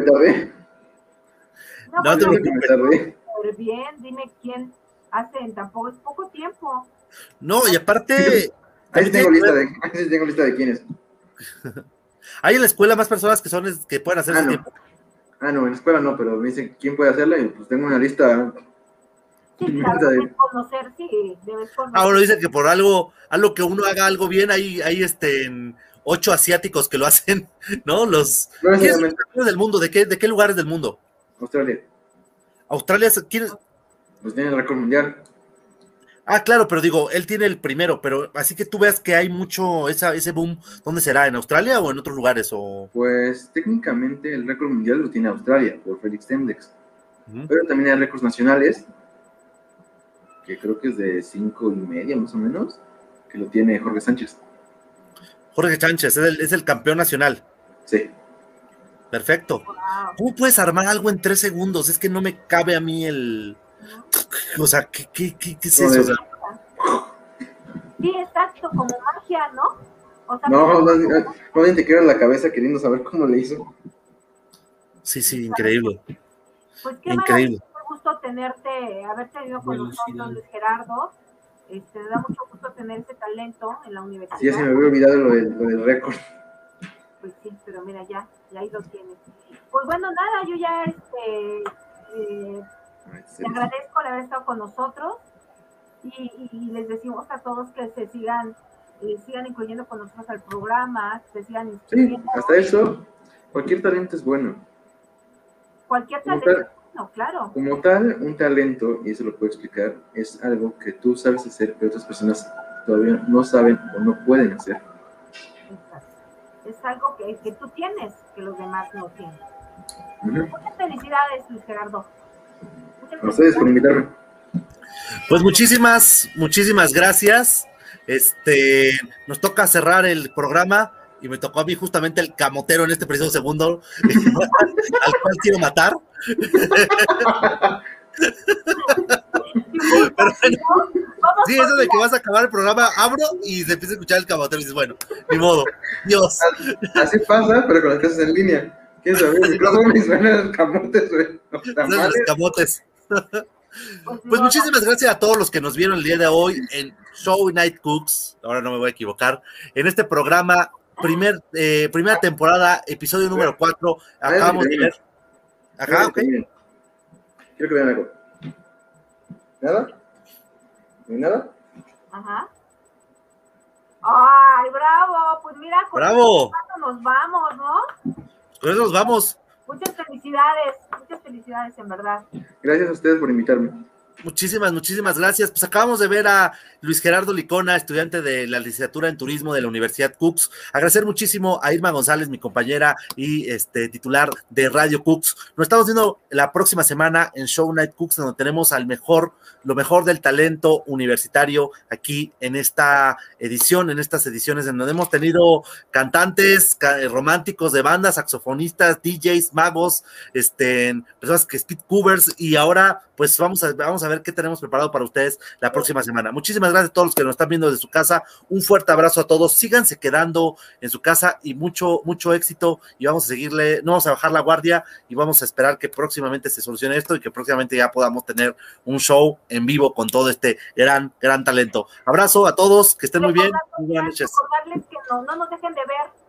No, te bien, dime quién hace en tampoco es poco tiempo. No, y aparte. Ahí tengo lista, de, tengo lista de quiénes. <laughs> Hay en la escuela más personas que son que pueden hacer ah, ese no. tiempo. Ah, no, en la escuela no, pero me dicen quién puede hacerla y pues tengo una lista. Sí, claro, debes conocer, sí, debes conocer. Ah, bueno, dicen que por algo, algo que uno haga algo bien, hay, hay este en ocho asiáticos que lo hacen, <laughs> ¿no? Los no ¿quiénes son del mundo, ¿de qué, de qué lugares del mundo? Australia. Australia, ¿quién? Pues tiene el récord mundial. Ah, claro, pero digo, él tiene el primero, pero así que tú veas que hay mucho esa, ese boom, ¿dónde será? ¿En Australia o en otros lugares? O... Pues técnicamente el récord mundial lo tiene Australia, por Félix Tendex. Pero también hay récords nacionales, que creo que es de cinco y media más o menos, que lo tiene Jorge Sánchez. Jorge Sánchez, es el, es el campeón nacional. Sí. Perfecto. ¿Cómo puedes armar algo en tres segundos? Es que no me cabe a mí el... O sea, ¿qué, qué, qué, qué es eso? Sí, exacto, como magia, ¿no? O sea, no, más, más bien te queda la cabeza queriendo saber cómo le hizo. Sí, sí, increíble. Pues qué increíble. Mucho gusto tenerte, haber tenido con nosotros, Luis Gerardo. Este, me da mucho gusto tener ese talento en la universidad. Sí, ya se me había olvidado lo del, lo del récord. Pues sí, pero mira, ya, ya ahí lo tienes. Pues bueno, nada, yo ya este, eh, te agradezco el haber estado con nosotros y, y, les decimos a todos que se sigan, eh, sigan incluyendo con nosotros al programa, se sigan Sí, hasta eso, cualquier talento es bueno. Cualquier talento es bueno, claro. Como tal, un talento, y eso lo puedo explicar, es algo que tú sabes hacer, pero otras personas todavía no saben o no pueden hacer. Exacto. Es algo que, que tú tienes, que los demás no tienen. Uh -huh. Muchas felicidades, Luis Gerardo. A ustedes por invitarme. Pues muchísimas, muchísimas gracias. Este, nos toca cerrar el programa y me tocó a mí justamente el camotero en este preciso segundo, <laughs> al cual quiero matar. <laughs> <laughs> Pero bueno, sí, eso de que vas a acabar el programa, abro y se empieza a escuchar el camotero y dices, bueno, ni modo, Dios. Así pasa, pero con las clases en línea. ¿Quién sabe? El micrófono y suenan los camotes, güey. Los camotes. Pues muchísimas gracias a todos los que nos vieron el día de hoy en Show Night Cooks, ahora no me voy a equivocar, en este programa, primer, eh, primera temporada, episodio número 4, acabamos de ver. Acá, ok. Quiero que vean algo. ¿Nada? ¿No hay nada? Ajá. Ay, bravo, pues mira, con bravo. nos vamos, ¿no? Con eso nos vamos. Muchas felicidades, muchas felicidades en verdad. Gracias a ustedes por invitarme. Muchísimas, muchísimas gracias. Pues acabamos de ver a Luis Gerardo Licona, estudiante de la licenciatura en turismo de la Universidad Cooks. Agradecer muchísimo a Irma González, mi compañera y este titular de Radio Cooks. Nos estamos viendo la próxima semana en Show Night Cooks, donde tenemos al mejor, lo mejor del talento universitario aquí en esta edición, en estas ediciones en donde hemos tenido cantantes románticos de bandas, saxofonistas, DJs, magos, este, personas que speed covers y ahora pues vamos a, vamos a ver qué tenemos preparado para ustedes la próxima semana. Muchísimas gracias a todos los que nos están viendo desde su casa. Un fuerte abrazo a todos. Síganse quedando en su casa y mucho, mucho éxito. Y vamos a seguirle, no vamos a bajar la guardia y vamos a esperar que próximamente se solucione esto y que próximamente ya podamos tener un show en vivo con todo este gran, gran talento. Abrazo a todos, que estén muy bien. Muy buenas noches. Que no, no nos dejen de ver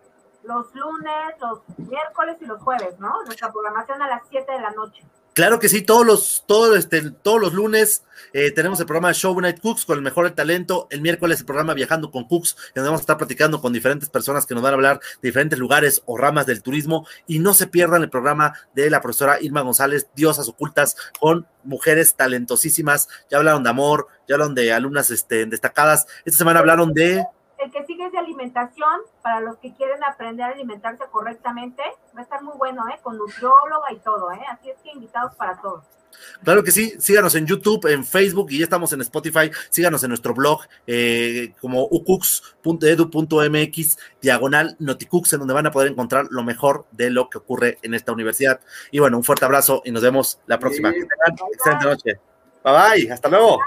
los lunes, los miércoles y los jueves, ¿no? Nuestra programación a las 7 de la noche. Claro que sí, todos los, todos, este, todos los lunes eh, tenemos el programa Show Night Cooks con el mejor talento. El miércoles el programa Viajando con Cooks, donde vamos a estar platicando con diferentes personas que nos van a hablar de diferentes lugares o ramas del turismo. Y no se pierdan el programa de la profesora Irma González, Diosas Ocultas, con mujeres talentosísimas. Ya hablaron de amor, ya hablaron de alumnas este, destacadas. Esta semana hablaron de el que sigue alimentación, para los que quieren aprender a alimentarse correctamente, va a estar muy bueno, ¿eh? Con nutrióloga y todo, ¿eh? Así es que invitados para todos. Claro que sí, síganos en YouTube, en Facebook y ya estamos en Spotify. Síganos en nuestro blog eh, como ucux.edu.mx, diagonal noticux, en donde van a poder encontrar lo mejor de lo que ocurre en esta universidad. Y bueno, un fuerte abrazo y nos vemos la próxima. Excelente noche. Bye bye, hasta luego.